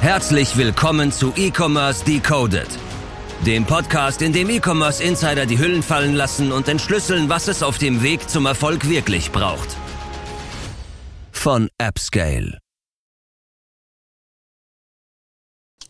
Herzlich willkommen zu E-Commerce Decoded, dem Podcast, in dem E-Commerce Insider die Hüllen fallen lassen und entschlüsseln, was es auf dem Weg zum Erfolg wirklich braucht. Von AppScale.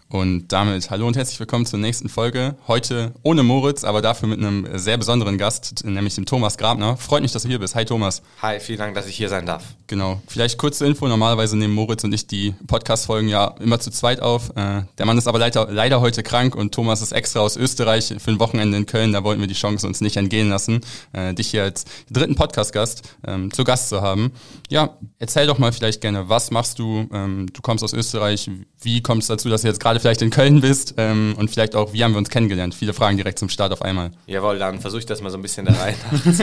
Und damit hallo und herzlich willkommen zur nächsten Folge. Heute ohne Moritz, aber dafür mit einem sehr besonderen Gast, nämlich dem Thomas Grabner. Freut mich, dass du hier bist. Hi Thomas. Hi, vielen Dank, dass ich hier sein darf. Genau. Vielleicht kurze Info. Normalerweise nehmen Moritz und ich die Podcast-Folgen ja immer zu zweit auf. Äh, der Mann ist aber leider, leider heute krank und Thomas ist extra aus Österreich für ein Wochenende in Köln. Da wollten wir die Chance uns nicht entgehen lassen, äh, dich hier als dritten Podcast-Gast ähm, zu Gast zu haben. Ja, erzähl doch mal vielleicht gerne, was machst du? Ähm, du kommst aus Österreich. Wie kommt es dazu, dass du jetzt gerade vielleicht in Köln bist ähm, und vielleicht auch, wie haben wir uns kennengelernt? Viele Fragen direkt zum Start auf einmal. Jawohl, dann versuche ich das mal so ein bisschen da rein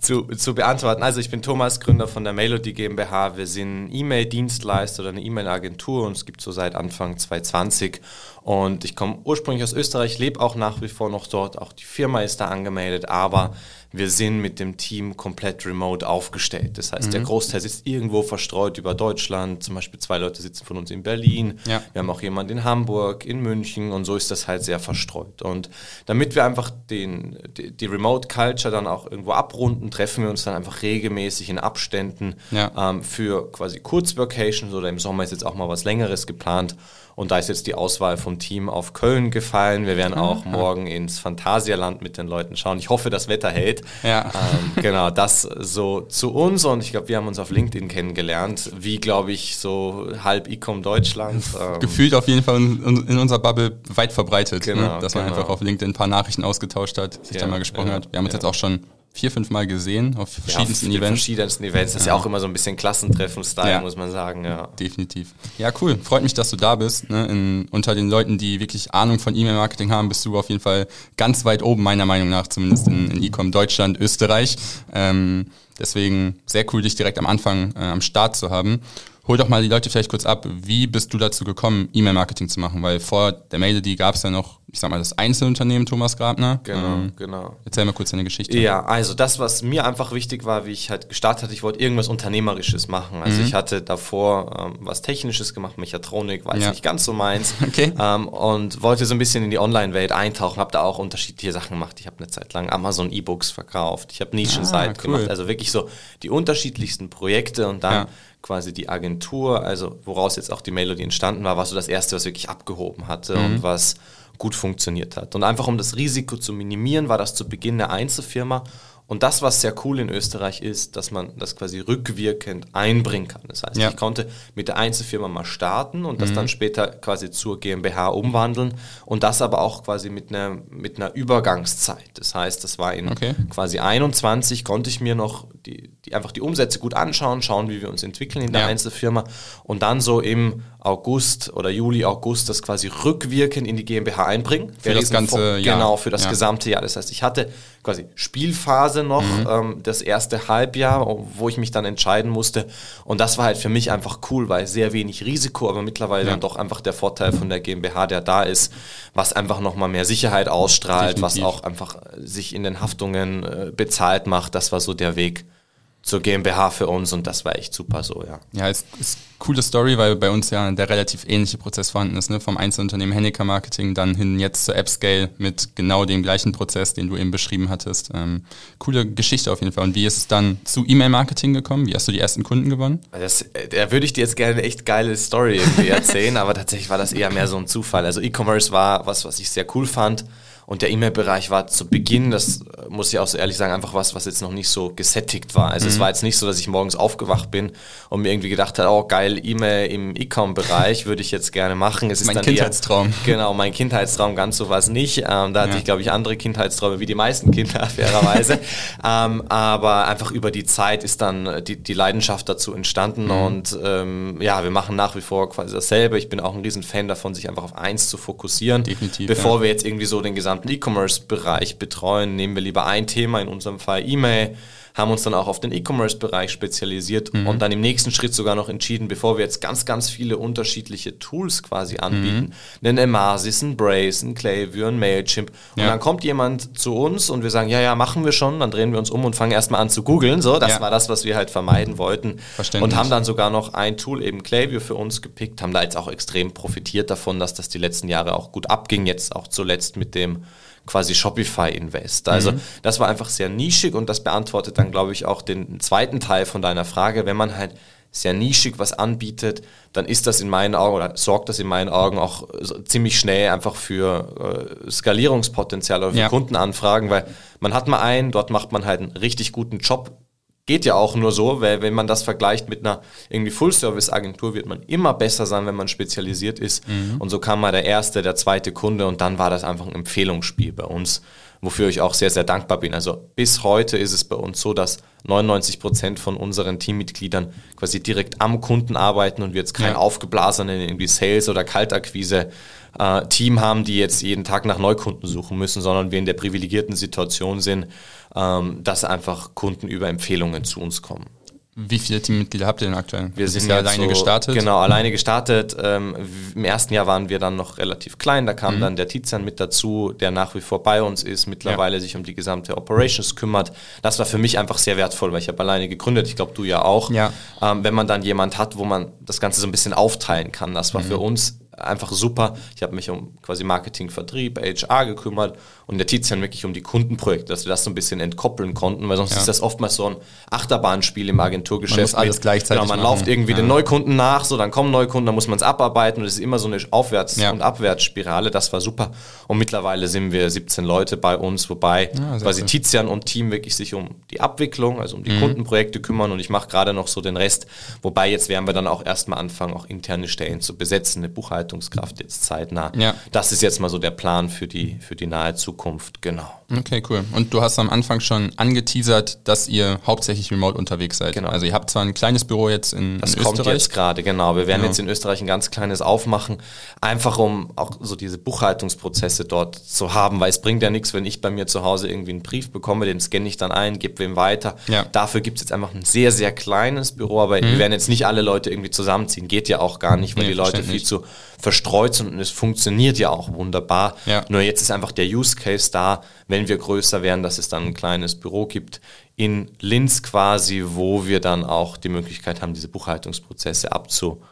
zu, zu, zu, beantworten. Also ich bin Thomas, Gründer von der Melody GmbH. Wir sind E-Mail-Dienstleister oder eine E-Mail-Agentur und es gibt so seit Anfang 2020 und ich komme ursprünglich aus Österreich, lebe auch nach wie vor noch dort. Auch die Firma ist da angemeldet, aber wir sind mit dem Team komplett remote aufgestellt. Das heißt, mhm. der Großteil sitzt irgendwo verstreut über Deutschland. Zum Beispiel zwei Leute sitzen von uns in Berlin. Ja. Wir haben auch jemanden in Hamburg, in München und so ist das halt sehr verstreut. Und damit wir einfach den, die, die Remote Culture dann auch irgendwo abrunden, treffen wir uns dann einfach regelmäßig in Abständen ja. ähm, für quasi Kurzvacations oder im Sommer ist jetzt auch mal was Längeres geplant. Und da ist jetzt die Auswahl vom Team auf Köln gefallen. Wir werden auch mhm. morgen ins Phantasialand mit den Leuten schauen. Ich hoffe, das Wetter hält. Ja. Ähm, genau, das so zu uns. Und ich glaube, wir haben uns auf LinkedIn kennengelernt. Wie, glaube ich, so halb Ecom Deutschland. Ähm, Gefühlt auf jeden Fall in, in unserer Bubble weit verbreitet. Ne? Genau, ne? Dass man genau. einfach auf LinkedIn ein paar Nachrichten ausgetauscht hat, sich ja, da mal gesprochen ja, hat. Wir haben uns jetzt auch schon vier, fünf Mal gesehen auf verschiedensten ja, auf Events. verschiedensten Events. Das ist ja auch immer so ein bisschen Klassentreffen-Style, ja. muss man sagen. Ja. Definitiv. Ja, cool. Freut mich, dass du da bist. Ne? In, unter den Leuten, die wirklich Ahnung von E-Mail-Marketing haben, bist du auf jeden Fall ganz weit oben, meiner Meinung nach, zumindest in, in E-Com Deutschland, Österreich. Ähm, deswegen sehr cool, dich direkt am Anfang äh, am Start zu haben. Hol doch mal die Leute vielleicht kurz ab, wie bist du dazu gekommen, E-Mail-Marketing zu machen? Weil vor der Mail.id gab es ja noch, ich sag mal, das Einzelunternehmen Thomas Grabner. Genau, ähm, genau. Erzähl mal kurz deine Geschichte. Ja, also das, was mir einfach wichtig war, wie ich halt gestartet hatte, ich wollte irgendwas Unternehmerisches machen. Also mhm. ich hatte davor ähm, was Technisches gemacht, Mechatronik, war ja. nicht ganz so meins. okay. Ähm, und wollte so ein bisschen in die Online-Welt eintauchen, habe da auch unterschiedliche Sachen gemacht. Ich habe eine Zeit lang Amazon E-Books verkauft, ich habe Nischenseite ah, cool. gemacht, also wirklich so die unterschiedlichsten Projekte und dann ja quasi die Agentur, also woraus jetzt auch die Melodie entstanden war, war so das erste, was wirklich abgehoben hatte mhm. und was gut funktioniert hat. Und einfach um das Risiko zu minimieren, war das zu Beginn eine Einzelfirma und das, was sehr cool in Österreich ist, dass man das quasi rückwirkend einbringen kann. Das heißt, ja. ich konnte mit der Einzelfirma mal starten und das mhm. dann später quasi zur GmbH umwandeln und das aber auch quasi mit einer, mit einer Übergangszeit. Das heißt, das war in okay. quasi 21, konnte ich mir noch die, die, einfach die Umsätze gut anschauen, schauen, wie wir uns entwickeln in der ja. Einzelfirma und dann so im August oder Juli, August das quasi rückwirkend in die GmbH einbringen. Für das ganze Jahr. Genau, für das ja. gesamte Jahr. Das heißt, ich hatte quasi Spielphase noch, mhm. ähm, das erste Halbjahr, wo ich mich dann entscheiden musste. Und das war halt für mich einfach cool, weil sehr wenig Risiko, aber mittlerweile ja. dann doch einfach der Vorteil von der GmbH, der da ist, was einfach nochmal mehr Sicherheit ausstrahlt, Definitiv. was auch einfach sich in den Haftungen äh, bezahlt macht. Das war so der Weg zur GmbH für uns und das war echt super so, ja. Ja, es ist eine coole Story, weil bei uns ja der relativ ähnliche Prozess vorhanden ist, ne? vom Einzelunternehmen Hennecker Marketing dann hin jetzt zur AppScale mit genau dem gleichen Prozess, den du eben beschrieben hattest. Ähm, coole Geschichte auf jeden Fall. Und wie ist es dann zu E-Mail-Marketing gekommen? Wie hast du die ersten Kunden gewonnen? Das, äh, da würde ich dir jetzt gerne eine echt geile Story erzählen, aber tatsächlich war das eher mehr so ein Zufall. Also E-Commerce war was, was ich sehr cool fand und der E-Mail-Bereich war zu Beginn, das äh, muss ich auch so ehrlich sagen, einfach was, was jetzt noch nicht so gesättigt war. Also mhm. es war jetzt nicht so, dass ich morgens aufgewacht bin und mir irgendwie gedacht habe, oh geil, E-Mail im E-Com-Bereich würde ich jetzt gerne machen. Es ist mein dann Kindheitstraum. Eher, genau, mein Kindheitstraum, ganz so war es nicht. Ähm, da hatte ja. ich, glaube ich, andere Kindheitsträume wie die meisten Kinder, fairerweise. ähm, aber einfach über die Zeit ist dann die, die Leidenschaft dazu entstanden mhm. und ähm, ja, wir machen nach wie vor quasi dasselbe. Ich bin auch ein riesen Fan davon, sich einfach auf eins zu fokussieren, Definitiv, bevor ja. wir jetzt irgendwie so den gesamten gesamten E-Commerce-Bereich betreuen, nehmen wir lieber ein Thema, in unserem Fall E-Mail, haben uns dann auch auf den E-Commerce-Bereich spezialisiert mhm. und dann im nächsten Schritt sogar noch entschieden, bevor wir jetzt ganz, ganz viele unterschiedliche Tools quasi anbieten, mhm. einen Emasis, ein Brace, ein Klaviyo, ein Mailchimp und ja. dann kommt jemand zu uns und wir sagen, ja, ja, machen wir schon, dann drehen wir uns um und fangen erstmal an zu googeln, so, das ja. war das, was wir halt vermeiden wollten und haben dann sogar noch ein Tool, eben Klaviyo für uns gepickt, haben da jetzt auch extrem profitiert davon, dass das die letzten Jahre auch gut abging, jetzt auch zuletzt mit dem quasi Shopify Invest. Also mhm. das war einfach sehr nischig und das beantwortet dann, glaube ich, auch den zweiten Teil von deiner Frage. Wenn man halt sehr nischig was anbietet, dann ist das in meinen Augen oder sorgt das in meinen Augen auch ziemlich schnell einfach für äh, Skalierungspotenzial oder für ja. Kundenanfragen, weil man hat mal einen, dort macht man halt einen richtig guten Job Geht ja auch nur so, weil wenn man das vergleicht mit einer irgendwie Full-Service-Agentur, wird man immer besser sein, wenn man spezialisiert ist. Mhm. Und so kam mal der erste, der zweite Kunde und dann war das einfach ein Empfehlungsspiel bei uns, wofür ich auch sehr, sehr dankbar bin. Also bis heute ist es bei uns so, dass 99 Prozent von unseren Teammitgliedern quasi direkt am Kunden arbeiten und wir jetzt kein ja. aufgeblasenen irgendwie Sales- oder Kaltakquise äh, Team haben, die jetzt jeden Tag nach Neukunden suchen müssen, sondern wir in der privilegierten Situation sind, ähm, dass einfach Kunden über Empfehlungen zu uns kommen. Wie viele Teammitglieder habt ihr denn aktuell? Wir sind ja alleine so, gestartet. Genau, alleine gestartet. Ähm, Im ersten Jahr waren wir dann noch relativ klein. Da kam mhm. dann der Tizian mit dazu, der nach wie vor bei uns ist, mittlerweile ja. sich um die gesamte Operations kümmert. Das war für mich einfach sehr wertvoll, weil ich habe alleine gegründet. Ich glaube, du ja auch. Ja. Ähm, wenn man dann jemand hat, wo man das Ganze so ein bisschen aufteilen kann. Das war mhm. für uns einfach super. Ich habe mich um quasi Marketing, Vertrieb, HR gekümmert und der Tizian wirklich um die Kundenprojekte, dass wir das so ein bisschen entkoppeln konnten, weil sonst ja. ist das oftmals so ein Achterbahnspiel im Agenturgeschäft. Man muss alles mit, gleichzeitig genau, man machen. läuft irgendwie ja. den Neukunden nach, so dann kommen Neukunden, dann muss man es abarbeiten und es ist immer so eine Aufwärts- ja. und Abwärtsspirale. Das war super. Und mittlerweile sind wir 17 Leute bei uns, wobei quasi cool. Tizian und Team wirklich sich um die Abwicklung, also um die mhm. Kundenprojekte kümmern und ich mache gerade noch so den Rest. Wobei jetzt werden wir dann auch erstmal anfangen, auch interne Stellen zu besetzen, eine Buchhaltungskraft jetzt zeitnah. Ja. Das ist jetzt mal so der Plan für die, für die nahe. Zukunft, genau. Okay, cool. Und du hast am Anfang schon angeteasert, dass ihr hauptsächlich remote unterwegs seid. Genau. Also ihr habt zwar ein kleines Büro jetzt in, das in kommt Österreich. jetzt gerade, genau. Wir werden genau. jetzt in Österreich ein ganz kleines aufmachen, einfach um auch so diese Buchhaltungsprozesse dort zu haben, weil es bringt ja nichts, wenn ich bei mir zu Hause irgendwie einen Brief bekomme, den scanne ich dann ein, gebe wem weiter. Ja. Dafür gibt es jetzt einfach ein sehr, sehr kleines Büro, aber mhm. wir werden jetzt nicht alle Leute irgendwie zusammenziehen. Geht ja auch gar nicht, weil nee, die Leute viel zu verstreut sind und es funktioniert ja auch wunderbar. Ja. Nur jetzt ist einfach der Use Case da, wenn wir größer werden, dass es dann ein kleines Büro gibt in Linz quasi, wo wir dann auch die Möglichkeit haben, diese Buchhaltungsprozesse abzu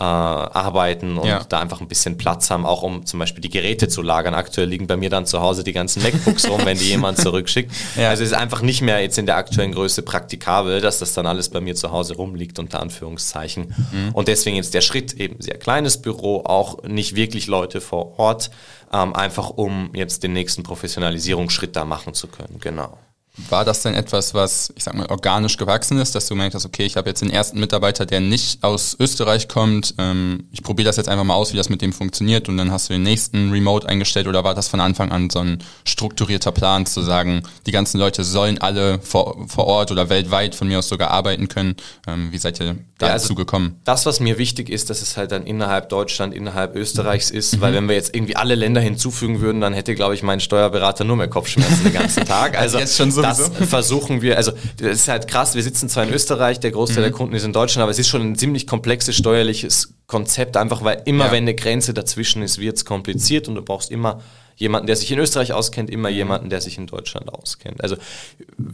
äh, arbeiten und ja. da einfach ein bisschen Platz haben, auch um zum Beispiel die Geräte zu lagern. Aktuell liegen bei mir dann zu Hause die ganzen MacBooks rum, wenn die jemand zurückschickt. Ja. Also es ist einfach nicht mehr jetzt in der aktuellen Größe praktikabel, dass das dann alles bei mir zu Hause rumliegt, unter Anführungszeichen. Mhm. Und deswegen jetzt der Schritt eben sehr kleines Büro, auch nicht wirklich Leute vor Ort, ähm, einfach um jetzt den nächsten Professionalisierungsschritt da machen zu können. Genau. War das denn etwas, was, ich sag mal, organisch gewachsen ist, dass du gemerkt hast, okay, ich habe jetzt den ersten Mitarbeiter, der nicht aus Österreich kommt, ähm, ich probiere das jetzt einfach mal aus, wie das mit dem funktioniert und dann hast du den nächsten Remote eingestellt oder war das von Anfang an so ein strukturierter Plan zu sagen, die ganzen Leute sollen alle vor, vor Ort oder weltweit von mir aus sogar arbeiten können? Ähm, wie seid ihr dazu ja, also gekommen? Das, was mir wichtig ist, dass es halt dann innerhalb Deutschland, innerhalb Österreichs ist, mhm. weil wenn wir jetzt irgendwie alle Länder hinzufügen würden, dann hätte, glaube ich, mein Steuerberater nur mehr Kopfschmerzen den ganzen Tag. Also jetzt schon so das versuchen wir, also das ist halt krass, wir sitzen zwar in Österreich, der Großteil mhm. der Kunden ist in Deutschland, aber es ist schon ein ziemlich komplexes steuerliches Konzept, einfach weil immer, ja. wenn eine Grenze dazwischen ist, wird es kompliziert und du brauchst immer jemanden, der sich in Österreich auskennt, immer mhm. jemanden, der sich in Deutschland auskennt. Also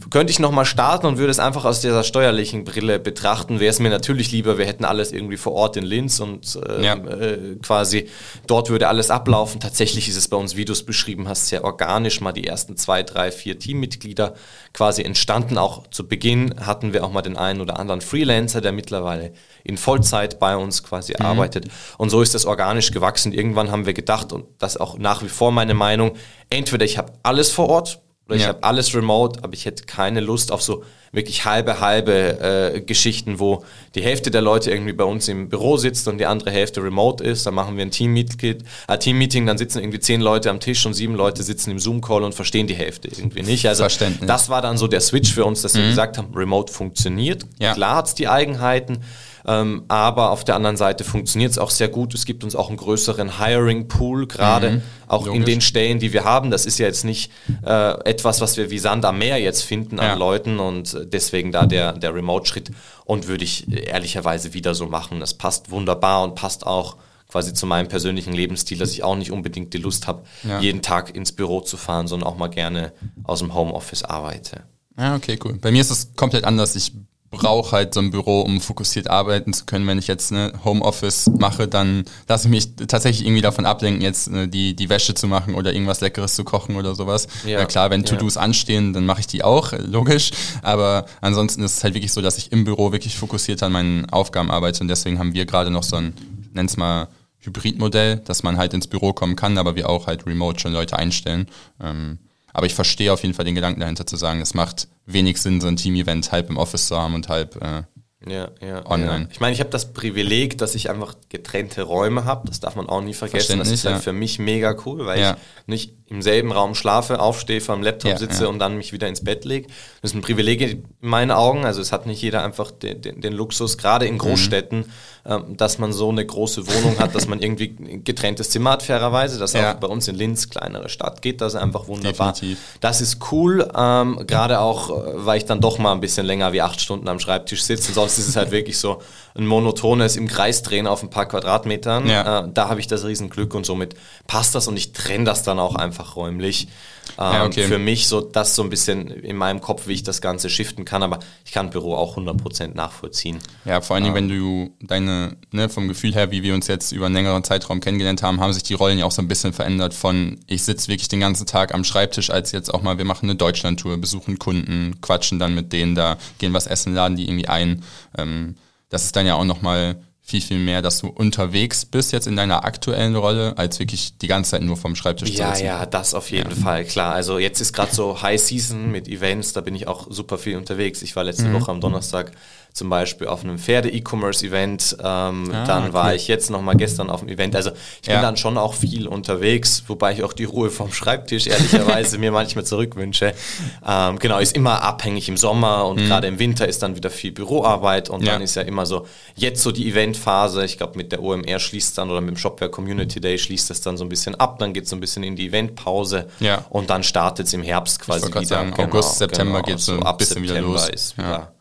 könnte ich nochmal starten und würde es einfach aus dieser steuerlichen Brille betrachten, wäre es mir natürlich lieber, wir hätten alles irgendwie vor Ort in Linz und äh, ja. äh, quasi dort würde alles ablaufen. Tatsächlich ist es bei uns, wie du es beschrieben hast, sehr organisch, mal die ersten zwei, drei, vier Teammitglieder quasi entstanden. Auch zu Beginn hatten wir auch mal den einen oder anderen Freelancer, der mittlerweile in Vollzeit bei uns quasi mhm. arbeitet. Und so ist das organisch gewachsen. Irgendwann haben wir gedacht, und das auch nach wie vor meine Meinung, entweder ich habe alles vor Ort oder ja. ich habe alles remote, aber ich hätte keine Lust auf so wirklich halbe, halbe äh, Geschichten, wo die Hälfte der Leute irgendwie bei uns im Büro sitzt und die andere Hälfte remote ist. Dann machen wir ein Team-Meeting, äh, Team dann sitzen irgendwie zehn Leute am Tisch und sieben Leute sitzen im Zoom-Call und verstehen die Hälfte irgendwie nicht. Also das war dann so der Switch für uns, dass mhm. wir gesagt haben, remote funktioniert. Ja. Klar hat es die Eigenheiten, Ähm, aber auf der anderen Seite funktioniert es auch sehr gut. Es gibt uns auch einen größeren Hiring-Pool, gerade mhm, auch logisch. in den Stellen, die wir haben. Das ist ja jetzt nicht äh, etwas, was wir wie Sand am Meer jetzt finden ja. an Leuten und deswegen da der, der Remote-Schritt. Und würde ich ehrlicherweise wieder so machen. Das passt wunderbar und passt auch quasi zu meinem persönlichen Lebensstil, dass ich auch nicht unbedingt die Lust habe, ja. jeden Tag ins Büro zu fahren, sondern auch mal gerne aus dem Homeoffice arbeite. Ja, okay, cool. Bei mir ist es komplett anders. Ich brauche halt so ein Büro, um fokussiert arbeiten zu können. Wenn ich jetzt ne Homeoffice mache, dann lasse ich mich tatsächlich irgendwie davon ablenken, jetzt ne, die, die Wäsche zu machen oder irgendwas Leckeres zu kochen oder sowas. Ja, ja klar, wenn To-Dos ja. anstehen, dann mache ich die auch, logisch. Aber ansonsten ist es halt wirklich so, dass ich im Büro wirklich fokussiert an meinen Aufgaben arbeite und deswegen haben wir gerade noch so ein, nenn's mal, Hybridmodell, dass man halt ins Büro kommen kann, aber wir auch halt remote schon Leute einstellen. Ähm, aber ich verstehe auf jeden Fall den Gedanken dahinter zu sagen, es macht wenig Sinn, so ein Team-Event halb im Office zu haben und halb äh, ja, ja, online. Ja. Ich meine, ich habe das Privileg, dass ich einfach getrennte Räume habe. Das darf man auch nie vergessen. Das ist halt ja. für mich mega cool, weil ja. ich nicht im selben Raum schlafe, aufstehe, vor dem Laptop sitze und dann mich wieder ins Bett lege. Das ist ein Privileg in meinen Augen. Also es hat nicht jeder einfach den, den, den Luxus, gerade in Großstädten, mhm. Ähm, dass man so eine große Wohnung hat, dass man irgendwie ein getrenntes Zimmer hat, fairerweise. Das auch bei uns in Linz, kleinere Stadt, geht das einfach wunderbar. Definitiv. Das ist cool, ähm, gerade auch, äh, weil ich dann doch mal ein bisschen länger wie acht Stunden am Schreibtisch sitze. Sonst ist es halt wirklich so ein monotones im Kreis drehen auf ein paar Quadratmetern. Ja. Äh, da habe ich das Riesenglück und somit passt das und ich trenne das dann auch einfach räumlich. Ähm, ja, okay. Für mich so das so ein bisschen in meinem Kopf, wie ich das Ganze shiften kann, aber ich kann Büro auch 100% nachvollziehen. Ja, vor allen Dingen, ähm, wenn du deine, ne, vom Gefühl her, wie wir uns jetzt über einen längeren Zeitraum kennengelernt haben, haben sich die Rollen ja auch so ein bisschen verändert von ich sitze wirklich den ganzen Tag am Schreibtisch, als jetzt auch mal, wir machen eine Deutschlandtour, besuchen Kunden, quatschen dann mit denen da, gehen was essen, laden die irgendwie ein. Ähm, das ist dann ja auch nochmal viel, viel mehr, dass du unterwegs bist jetzt in deiner aktuellen Rolle, als wirklich die ganze Zeit nur vom Schreibtisch ja, zu sitzen. Ja, ja, das auf jeden ja. Fall, klar. Also jetzt ist gerade so High Season mit Events, da bin ich auch super viel unterwegs. Ich war letzte mhm. Woche am Donnerstag zum Beispiel auf einem Pferde-E-Commerce-Event. Ähm, ah, dann war ich jetzt nochmal gestern auf einem Event. Also ich ja. bin dann schon auch viel unterwegs, wobei ich auch die Ruhe vom Schreibtisch ehrlicherweise mir manchmal zurückwünsche. Ähm, genau, ist immer abhängig im Sommer und mhm. gerade im Winter ist dann wieder viel Büroarbeit und ja. dann ist ja immer so, jetzt so die Eventphase, ich glaube mit der OMR schließt dann oder mit dem Shopware Community Day schließt das dann so ein bisschen ab, dann geht es so ein bisschen in die Eventpause ja. und dann startet es im Herbst quasi wieder. Sagen, genau, August, September genau, geht so ein bisschen September wieder los. Ist wieder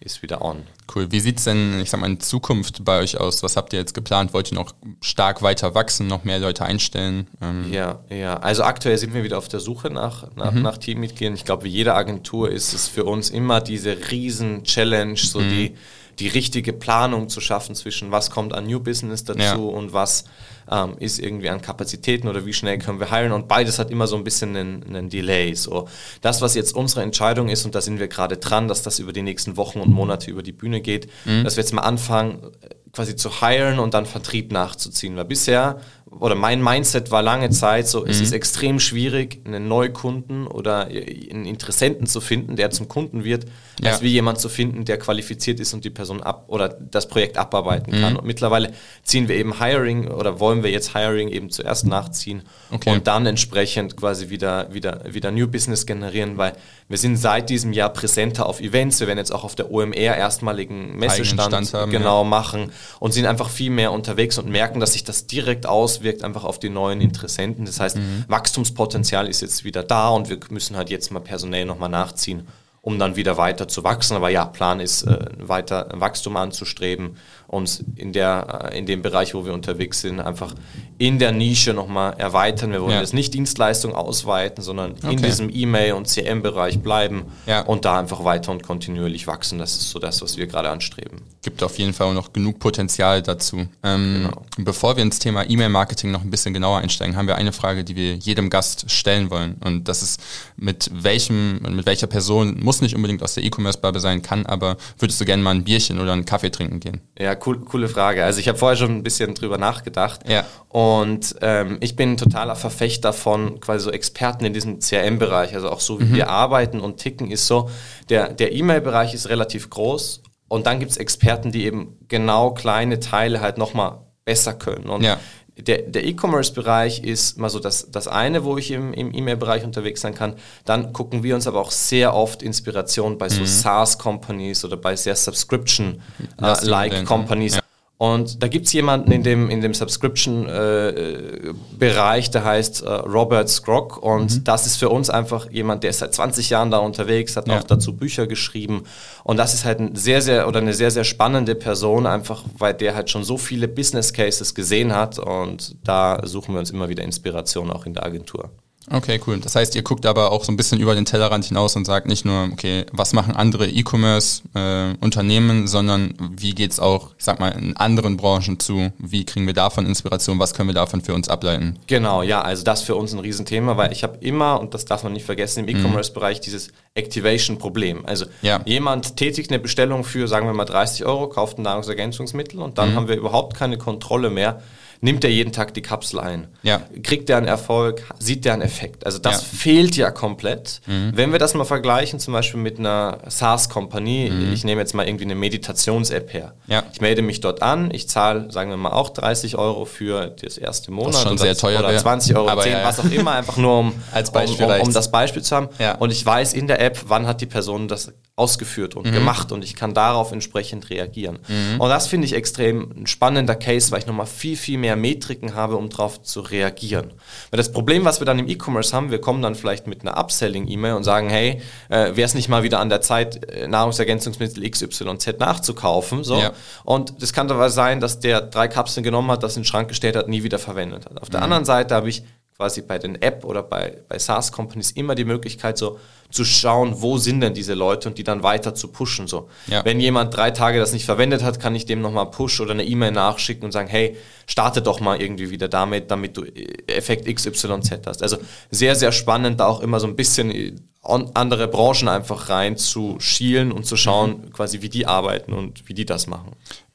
ist wieder on. Cool. Wie sieht es denn, ich sag mal, in Zukunft bei euch aus? Was habt ihr jetzt geplant? Wollt ihr noch stark weiter wachsen, noch mehr Leute einstellen? Ähm ja, ja. Also aktuell sind wir wieder auf der Suche nach, nach, mhm. nach Teammitgliedern. Ich glaube, wie jede Agentur ist es für uns immer diese riesen Challenge, so mhm. die, die richtige Planung zu schaffen zwischen was kommt an New Business dazu ja. und was ähm, ist irgendwie an Kapazitäten oder wie schnell können wir heilen und beides hat immer so ein bisschen einen, einen Delay. So, das, was jetzt unsere Entscheidung ist und da sind wir gerade dran, dass das über die nächsten Wochen und Monate über die Bühne geht, mhm. dass wir jetzt mal anfangen, quasi zu heilen und dann Vertrieb nachzuziehen. Weil bisher oder mein Mindset war lange Zeit so, mhm. es ist extrem schwierig, einen Neukunden oder einen Interessenten zu finden, der zum Kunden wird, ja. als wie jemand zu finden, der qualifiziert ist und die Person ab oder das Projekt abarbeiten mhm. kann. Und mittlerweile ziehen wir eben Hiring oder wollen wir jetzt Hiring eben zuerst nachziehen okay. und dann entsprechend quasi wieder, wieder, wieder New Business generieren, weil wir sind seit diesem Jahr präsenter auf Events. Wir werden jetzt auch auf der OMR erstmaligen Messestand haben, genau ja. machen und sind einfach viel mehr unterwegs und merken, dass sich das direkt auswirkt einfach auf die neuen Interessenten. Das heißt, mhm. Wachstumspotenzial ist jetzt wieder da und wir müssen halt jetzt mal personell nochmal nachziehen um dann wieder weiter zu wachsen. Aber ja, Plan ist, äh, weiter Wachstum anzustreben uns in, der, äh, in dem Bereich, wo wir unterwegs sind, einfach in der Nische nochmal erweitern. Wir wollen ja. jetzt nicht Dienstleistung ausweiten, sondern okay. in diesem E-Mail- und CM-Bereich bleiben ja. und da einfach weiter und kontinuierlich wachsen. Das ist so das, was wir gerade anstreben. Gibt auf jeden Fall noch genug Potenzial dazu. Ähm, genau. Bevor wir ins Thema E-Mail-Marketing noch ein bisschen genauer einsteigen, haben wir eine Frage, die wir jedem Gast stellen wollen. Und das ist, mit welchem, mit welcher Person, muss nicht unbedingt aus der E-Commerce-Bubble sein, kann, aber würdest du gerne mal ein Bierchen oder einen Kaffee trinken gehen? Ja, cool, coole Frage. Also ich habe vorher schon ein bisschen drüber nachgedacht. Ja. Und ähm, ich bin ein totaler Verfechter von quasi so Experten in diesem CRM-Bereich. Also auch so wie mhm. wir arbeiten und ticken ist so, der, der E-Mail-Bereich ist relativ groß. Und dann gibt es Experten, die eben genau kleine Teile halt nochmal besser können. Und ja der, der E-Commerce-Bereich ist mal so das, das eine, wo ich im, im E-Mail-Bereich unterwegs sein kann. Dann gucken wir uns aber auch sehr oft Inspiration bei so mhm. SaaS-Companies oder bei sehr Subscription-like-Companies. Äh, ja. Und da gibt es jemanden in dem, in dem Subscription-Bereich, äh, der heißt äh, Robert Scrock. Und mhm. das ist für uns einfach jemand, der ist seit 20 Jahren da unterwegs, hat ja. auch dazu Bücher geschrieben. Und das ist halt ein sehr, sehr oder eine sehr, sehr spannende Person, einfach weil der halt schon so viele Business Cases gesehen hat. Und da suchen wir uns immer wieder Inspiration auch in der Agentur. Okay, cool. Das heißt, ihr guckt aber auch so ein bisschen über den Tellerrand hinaus und sagt nicht nur, okay, was machen andere E-Commerce-Unternehmen, äh, sondern wie geht's auch, ich sag mal, in anderen Branchen zu? Wie kriegen wir davon Inspiration? Was können wir davon für uns ableiten? Genau, ja, also das für uns ein Riesenthema, weil ich habe immer, und das darf man nicht vergessen, im mhm. E-Commerce-Bereich dieses Activation-Problem. Also ja. jemand tätigt eine Bestellung für, sagen wir mal, 30 Euro, kauft ein Nahrungsergänzungsmittel und dann mhm. haben wir überhaupt keine Kontrolle mehr, nimmt er jeden Tag die Kapsel ein? Ja. Kriegt er einen Erfolg? Sieht der einen Effekt? Also das ja. fehlt ja komplett. Mhm. Wenn wir das mal vergleichen, zum Beispiel mit einer SaaS-Kompanie, mhm. ich nehme jetzt mal irgendwie eine Meditations-App her. Ja. Ich melde mich dort an, ich zahle, sagen wir mal, auch 30 Euro für das erste Monat. Das schon oder, sehr teuer oder 20 Euro, Aber 10, ja, was auch immer, einfach nur um, Als Beispiel um, um, um das Beispiel zu haben. Und ich weiß in der App, wann hat die Person das ausgeführt und mhm. gemacht und ich kann darauf entsprechend reagieren. Mhm. Und das finde ich extrem ein spannender Case, weil ich nochmal viel, viel mehr Metriken habe, um darauf zu reagieren. Weil das Problem, was wir dann im E-Commerce haben, wir kommen dann vielleicht mit einer Upselling-E-Mail und sagen, hey, äh, wäre es nicht mal wieder an der Zeit, äh, Nahrungsergänzungsmittel XYZ nachzukaufen? So. Ja. Und das kann aber sein, dass der drei Kapseln genommen hat, das in den Schrank gestellt hat, nie wieder verwendet hat. Auf der mhm. anderen Seite habe ich quasi bei den App oder bei, bei SaaS-Companies immer die Möglichkeit, so zu schauen, wo sind denn diese Leute und die dann weiter zu pushen. So. Ja. Wenn jemand drei Tage das nicht verwendet hat, kann ich dem nochmal Push oder eine E-Mail nachschicken und sagen, hey, starte doch mal irgendwie wieder damit, damit du Effekt XYZ hast. Also sehr, sehr spannend, da auch immer so ein bisschen andere Branchen einfach rein zu schielen und zu schauen, mhm. quasi wie die arbeiten und wie die das machen.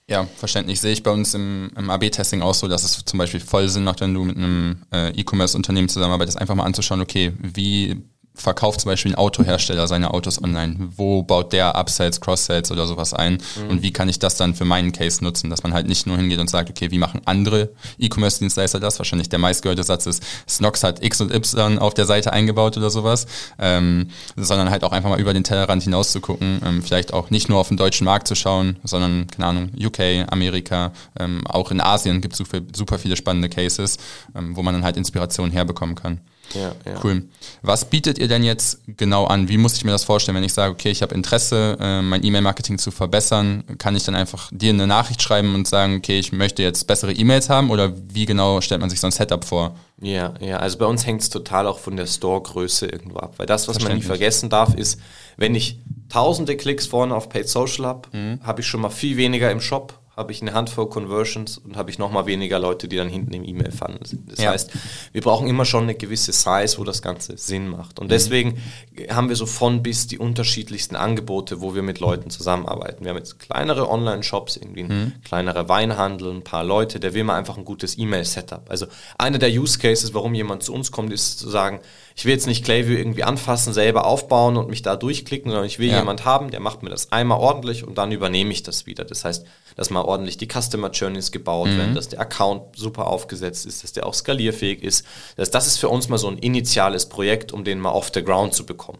Ja, verständlich. Sehe ich bei uns im, im AB-Testing auch so, dass es zum Beispiel voll Sinn macht, wenn du mit einem äh, E-Commerce-Unternehmen zusammenarbeitest, einfach mal anzuschauen, okay, wie verkauft zum Beispiel ein Autohersteller seine Autos online? Wo baut der Upsells, Cross-Sales oder sowas ein? Mhm. Und wie kann ich das dann für meinen Case nutzen? Dass man halt nicht nur hingeht und sagt, okay, wie machen andere E-Commerce-Dienstleister das? Wahrscheinlich der meistgehörte Satz ist, Snox hat X und Y auf der Seite eingebaut oder sowas. Ähm, sondern halt auch einfach mal über den Tellerrand hinaus zu gucken. Ähm, vielleicht auch nicht nur auf den deutschen Markt zu schauen, sondern, keine Ahnung, UK, Amerika, ähm, auch in Asien gibt es super, super viele spannende Cases, ähm, wo man dann halt Inspiration herbekommen kann. Ja, ja. Cool. Was bietet ihr denn jetzt genau an? Wie muss ich mir das vorstellen, wenn ich sage, okay, ich habe Interesse, äh, mein E-Mail-Marketing zu verbessern? Kann ich dann einfach dir eine Nachricht schreiben und sagen, okay, ich möchte jetzt bessere E-Mails haben? Oder wie genau stellt man sich so ein Setup vor? Ja, ja, also bei uns hängt es total auch von der Store-Größe irgendwo ab. Weil das, was man nicht vergessen darf, ist, wenn ich tausende Klicks vorne auf Paid Social habe, mhm. habe ich schon mal viel weniger im Shop habe ich eine Handvoll Conversions und habe ich nochmal weniger Leute, die dann hinten im E-Mail-Funnel sind. Das ja. heißt, wir brauchen immer schon eine gewisse Size, wo das Ganze Sinn macht. Und mhm. deswegen haben wir so von bis die unterschiedlichsten Angebote, wo wir mit Leuten zusammenarbeiten. Wir haben jetzt kleinere Online-Shops, irgendwie ein mhm. kleinerer Weinhandel, ein paar Leute, der will mal einfach ein gutes E-Mail-Setup. Also einer der Use Cases, warum jemand zu uns kommt, ist zu sagen, ich will jetzt nicht Clayview irgendwie anfassen, selber aufbauen und mich da durchklicken, sondern ich will ja. jemand haben, der macht mir das einmal ordentlich und dann übernehme ich das wieder. Das heißt, dass mal ordentlich die Customer Journeys gebaut mhm. werden, dass der Account super aufgesetzt ist, dass der auch skalierfähig ist. Das, das ist für uns mal so ein initiales Projekt, um den mal off the ground zu bekommen.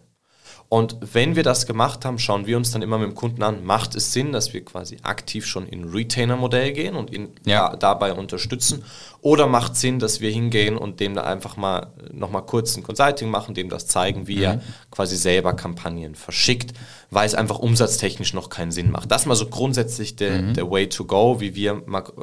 Und wenn wir das gemacht haben, schauen wir uns dann immer mit dem Kunden an, macht es Sinn, dass wir quasi aktiv schon in Retainer-Modell gehen und ihn ja. dabei unterstützen? Oder macht Sinn, dass wir hingehen und dem da einfach mal nochmal kurz ein Consulting machen, dem das zeigen, wie mhm. er quasi selber Kampagnen verschickt, weil es einfach umsatztechnisch noch keinen Sinn macht. Das mal so grundsätzlich der, mhm. der Way to go, wie wir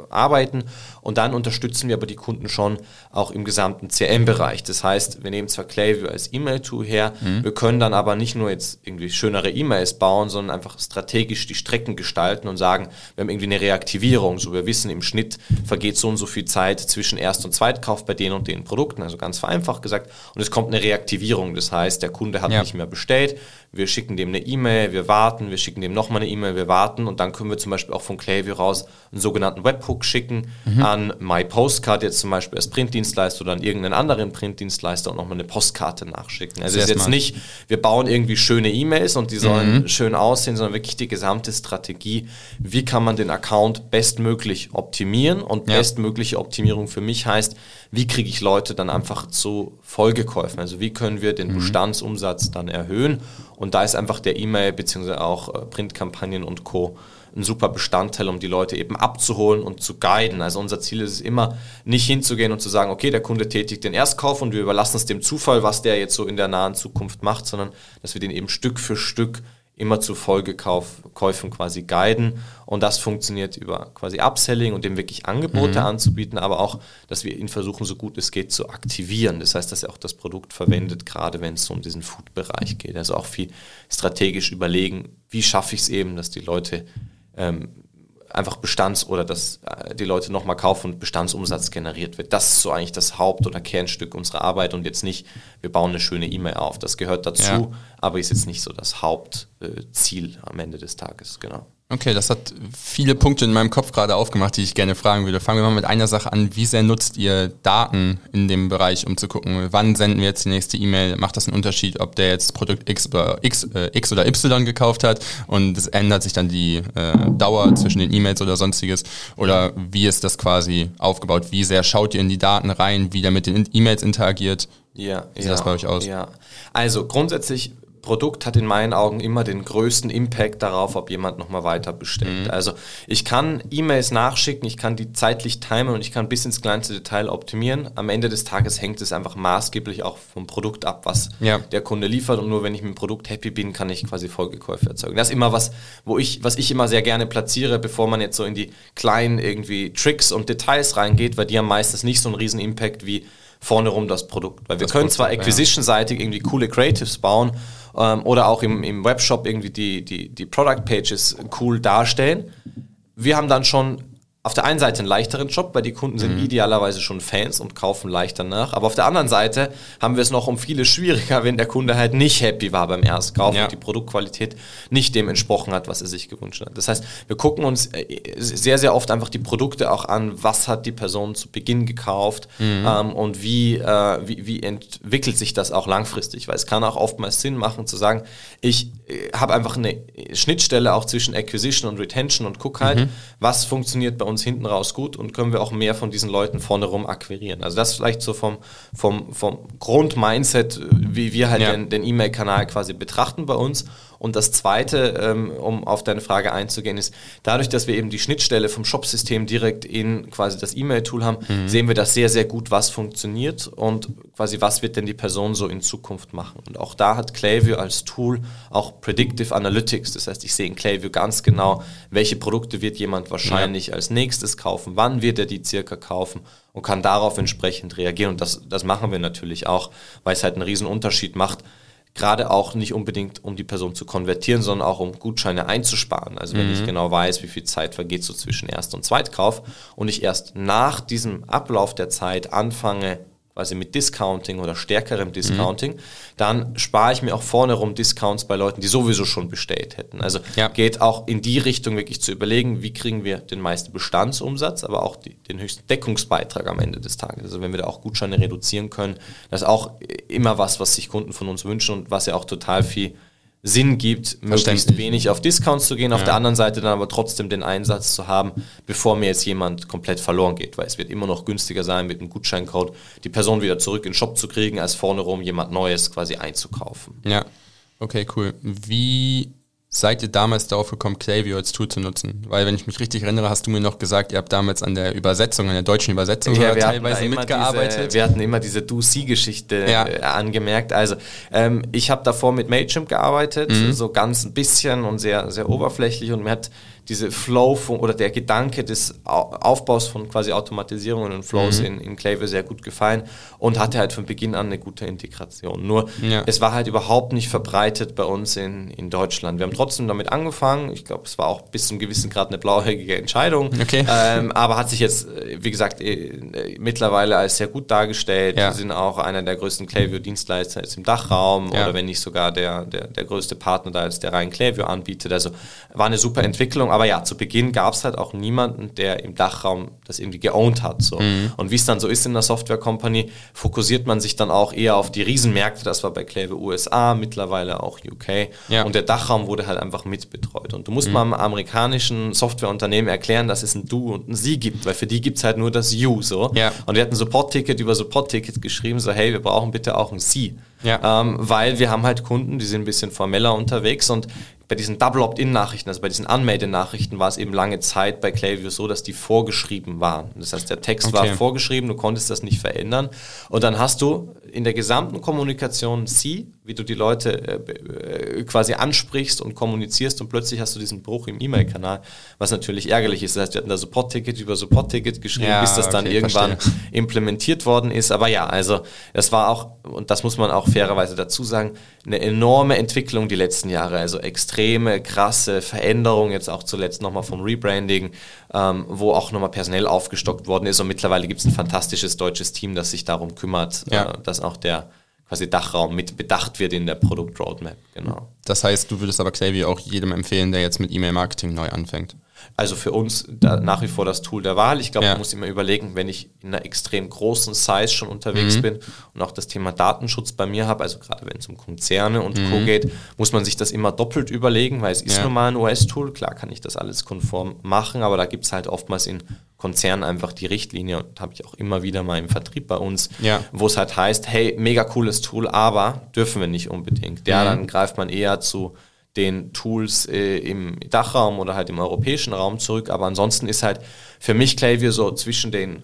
arbeiten. Und dann unterstützen wir aber die Kunden schon auch im gesamten CM-Bereich. Das heißt, wir nehmen zwar Klaviyo als E-Mail-Tool her, mhm. wir können dann aber nicht nur jetzt irgendwie schönere E-Mails bauen, sondern einfach strategisch die Strecken gestalten und sagen, wir haben irgendwie eine Reaktivierung. So, wir wissen, im Schnitt vergeht so und so viel Zeit zwischen Erst- und Zweitkauf bei den und den Produkten, also ganz vereinfacht gesagt. Und es kommt eine Reaktivierung. Das heißt, der Kunde hat ja. nicht mehr bestellt. Wir schicken dem eine E-Mail, wir warten, wir schicken dem nochmal eine E-Mail, wir warten und dann können wir zum Beispiel auch von Klaviyo raus einen sogenannten Webhook schicken mhm. an MyPostcard jetzt zum Beispiel als Printdienstleister oder an irgendeinen anderen Printdienstleister und nochmal eine Postkarte nachschicken. Also es ist jetzt nicht, wir bauen irgendwie schöne E-Mails und die sollen mhm. schön aussehen, sondern wirklich die gesamte Strategie, wie kann man den Account bestmöglich optimieren und bestmögliche Optimierung für mich heißt, wie kriege ich Leute dann einfach zu Folgekäufen? Also wie können wir den mhm. Bestandsumsatz dann erhöhen? Und da ist einfach der E-Mail bzw. auch äh, Printkampagnen und Co. ein super Bestandteil, um die Leute eben abzuholen und zu guiden. Also unser Ziel ist es immer, nicht hinzugehen und zu sagen, okay, der Kunde tätigt den Erstkauf und wir überlassen es dem Zufall, was der jetzt so in der nahen Zukunft macht, sondern dass wir den eben Stück für Stück immer zu Folgekäufen quasi guiden. Und das funktioniert über quasi Upselling und dem wirklich Angebote mhm. anzubieten, aber auch, dass wir ihn versuchen, so gut es geht, zu aktivieren. Das heißt, dass er auch das Produkt verwendet, gerade wenn es um diesen Food-Bereich geht. Also auch viel strategisch überlegen, wie schaffe ich es eben, dass die Leute ähm, einfach Bestands- oder dass äh, die Leute nochmal kaufen und Bestandsumsatz generiert wird. Das ist so eigentlich das Haupt- oder Kernstück unserer Arbeit und jetzt nicht, wir bauen eine schöne E-Mail auf. Das gehört dazu, ja. aber ist jetzt nicht so das Hauptziel am Ende des Tages, genau. Okay, das hat viele Punkte in meinem Kopf gerade aufgemacht, die ich gerne fragen würde. Fangen wir mal mit einer Sache an. Wie sehr nutzt ihr Daten in dem Bereich, um zu gucken, wann senden wir jetzt die nächste E-Mail? Macht das einen Unterschied, ob der jetzt Produkt X oder X, äh, X oder Y gekauft hat und es ändert sich dann die äh, Dauer zwischen den E-Mails oder sonstiges? Oder wie ist das quasi aufgebaut? Wie sehr schaut ihr in die Daten rein, wie der mit den E-Mails interagiert? Ja, wie sieht ja, das bei euch aus? Ja, also grundsätzlich Produkt hat in meinen Augen immer den größten Impact darauf, ob jemand nochmal weiter bestellt. Mhm. Also ich kann E-Mails nachschicken, ich kann die zeitlich timen und ich kann bis ins kleinste Detail optimieren. Am Ende des Tages hängt es einfach maßgeblich auch vom Produkt ab, was ja. der Kunde liefert. Und nur wenn ich mit dem Produkt happy bin, kann ich quasi Folgekäufe erzeugen. Das ist immer was, wo ich, was ich immer sehr gerne platziere, bevor man jetzt so in die kleinen irgendwie Tricks und Details reingeht, weil die haben meistens nicht so einen riesen Impact wie vorne rum das Produkt. Weil wir das können zwar acquisition-seitig irgendwie coole Creatives bauen ähm, oder auch im, im Webshop irgendwie die, die, die Product Pages cool darstellen. Wir haben dann schon auf der einen Seite einen leichteren Job, weil die Kunden sind mhm. idealerweise schon Fans und kaufen leichter nach. Aber auf der anderen Seite haben wir es noch um viele schwieriger, wenn der Kunde halt nicht happy war beim Erstkauf ja. und die Produktqualität nicht dem entsprochen hat, was er sich gewünscht hat. Das heißt, wir gucken uns äh, sehr, sehr oft einfach die Produkte auch an, was hat die Person zu Beginn gekauft mhm. ähm, und wie, äh, wie, wie entwickelt sich das auch langfristig. Weil es kann auch oftmals Sinn machen zu sagen, ich äh, habe einfach eine Schnittstelle auch zwischen Acquisition und Retention und guck halt, mhm. was funktioniert bei uns uns hinten raus gut und können wir auch mehr von diesen Leuten vorne rum akquirieren. Also das vielleicht so vom, vom, vom Grundmindset, wie wir halt ja. den, den E-Mail-Kanal quasi betrachten bei uns. Und das Zweite, ähm, um auf deine Frage einzugehen, ist, dadurch, dass wir eben die Schnittstelle vom Shop-System direkt in quasi das E-Mail-Tool haben, mhm. sehen wir das sehr, sehr gut, was funktioniert und quasi was wird denn die Person so in Zukunft machen. Und auch da hat Klaviyo als Tool auch Predictive Analytics. Das heißt, ich sehe in Klaviyo ganz genau, welche Produkte wird jemand wahrscheinlich ja. als nächstes kaufen, wann wird er die circa kaufen und kann darauf entsprechend reagieren. Und das, das machen wir natürlich auch, weil es halt einen riesen Unterschied macht, gerade auch nicht unbedingt, um die Person zu konvertieren, sondern auch um Gutscheine einzusparen. Also wenn mhm. ich genau weiß, wie viel Zeit vergeht so zwischen Erst- und Zweitkauf und ich erst nach diesem Ablauf der Zeit anfange, quasi mit Discounting oder stärkerem Discounting, mhm. dann spare ich mir auch vorne rum Discounts bei Leuten, die sowieso schon bestellt hätten. Also ja. geht auch in die Richtung wirklich zu überlegen, wie kriegen wir den meisten Bestandsumsatz, aber auch die, den höchsten Deckungsbeitrag am Ende des Tages. Also wenn wir da auch Gutscheine reduzieren können, das ist auch immer was, was sich Kunden von uns wünschen und was ja auch total viel Sinn gibt, möglichst wenig auf Discounts zu gehen, auf ja. der anderen Seite dann aber trotzdem den Einsatz zu haben, bevor mir jetzt jemand komplett verloren geht, weil es wird immer noch günstiger sein, mit einem Gutscheincode die Person wieder zurück in den Shop zu kriegen, als vorne rum jemand Neues quasi einzukaufen. Ja, okay, cool. Wie seid ihr damals darauf gekommen, Klaviyo als Tool zu nutzen? Weil, wenn ich mich richtig erinnere, hast du mir noch gesagt, ihr habt damals an der Übersetzung, an der deutschen Übersetzung ja, teilweise mitgearbeitet. Diese, wir hatten immer diese Do-See-Geschichte ja. äh, angemerkt. Also, ähm, ich habe davor mit Mailchimp gearbeitet, mhm. so ganz ein bisschen und sehr, sehr oberflächlich und mir hat diese Flow oder der Gedanke des Aufbaus von quasi Automatisierungen und Flows mhm. in, in Clavier sehr gut gefallen und hatte halt von Beginn an eine gute Integration. Nur ja. es war halt überhaupt nicht verbreitet bei uns in, in Deutschland. Wir haben trotzdem damit angefangen. Ich glaube, es war auch bis zum gewissen Grad eine blauäugige Entscheidung. Okay. Ähm, aber hat sich jetzt, äh, wie gesagt, äh, mittlerweile als sehr gut dargestellt. Ja. Wir sind auch einer der größten Klaviyo-Dienstleister jetzt im Dachraum ja. oder wenn nicht sogar der, der, der größte Partner da ist, der rein Klaviyo anbietet. Also war eine super Entwicklung aber ja, zu Beginn gab es halt auch niemanden, der im Dachraum das irgendwie geowned hat. So. Mhm. Und wie es dann so ist in der Software Company, fokussiert man sich dann auch eher auf die Riesenmärkte. Das war bei Clave USA, mittlerweile auch UK. Ja. Und der Dachraum wurde halt einfach mitbetreut. Und du musst mhm. mal einem amerikanischen Softwareunternehmen erklären, dass es ein Du und ein Sie gibt, weil für die gibt es halt nur das You. So. Ja. Und wir hatten Support-Ticket über Support-Ticket geschrieben, so hey, wir brauchen bitte auch ein Sie. Ja. Ähm, weil wir haben halt Kunden, die sind ein bisschen formeller unterwegs und bei diesen Double Opt-in-Nachrichten, also bei diesen Unmade-Nachrichten, war es eben lange Zeit bei Klaviyo so, dass die vorgeschrieben waren. Das heißt, der Text okay. war vorgeschrieben, du konntest das nicht verändern. Und dann hast du in der gesamten Kommunikation Sie, wie du die Leute äh, äh, quasi ansprichst und kommunizierst und plötzlich hast du diesen Bruch im E-Mail-Kanal, was natürlich ärgerlich ist. Das heißt, wir hatten da Support-Ticket über Support-Ticket geschrieben, ja, bis das okay, dann irgendwann verstehe. implementiert worden ist. Aber ja, also das war auch, und das muss man auch fairerweise dazu sagen, eine enorme Entwicklung die letzten Jahre. Also extreme, krasse Veränderung, jetzt auch zuletzt nochmal vom Rebranding, ähm, wo auch nochmal personell aufgestockt worden ist. Und mittlerweile gibt es ein fantastisches deutsches Team, das sich darum kümmert, ja. äh, dass auch der quasi Dachraum mit bedacht wird in der Produktroadmap. Genau. Das heißt, du würdest aber Klaviyo auch jedem empfehlen, der jetzt mit E-Mail-Marketing neu anfängt. Also für uns nach wie vor das Tool der Wahl. Ich glaube, ja. man muss immer überlegen, wenn ich in einer extrem großen Size schon unterwegs mhm. bin und auch das Thema Datenschutz bei mir habe, also gerade wenn es um Konzerne und mhm. Co. geht, muss man sich das immer doppelt überlegen, weil es ist ja. nun mal ein OS-Tool. Klar kann ich das alles konform machen, aber da gibt es halt oftmals in Konzernen einfach die Richtlinie und habe ich auch immer wieder mal im Vertrieb bei uns, ja. wo es halt heißt, hey, mega cooles Tool, aber dürfen wir nicht unbedingt. Ja, mhm. dann greift man eher zu den Tools äh, im Dachraum oder halt im europäischen Raum zurück. Aber ansonsten ist halt für mich Klaviyo so zwischen den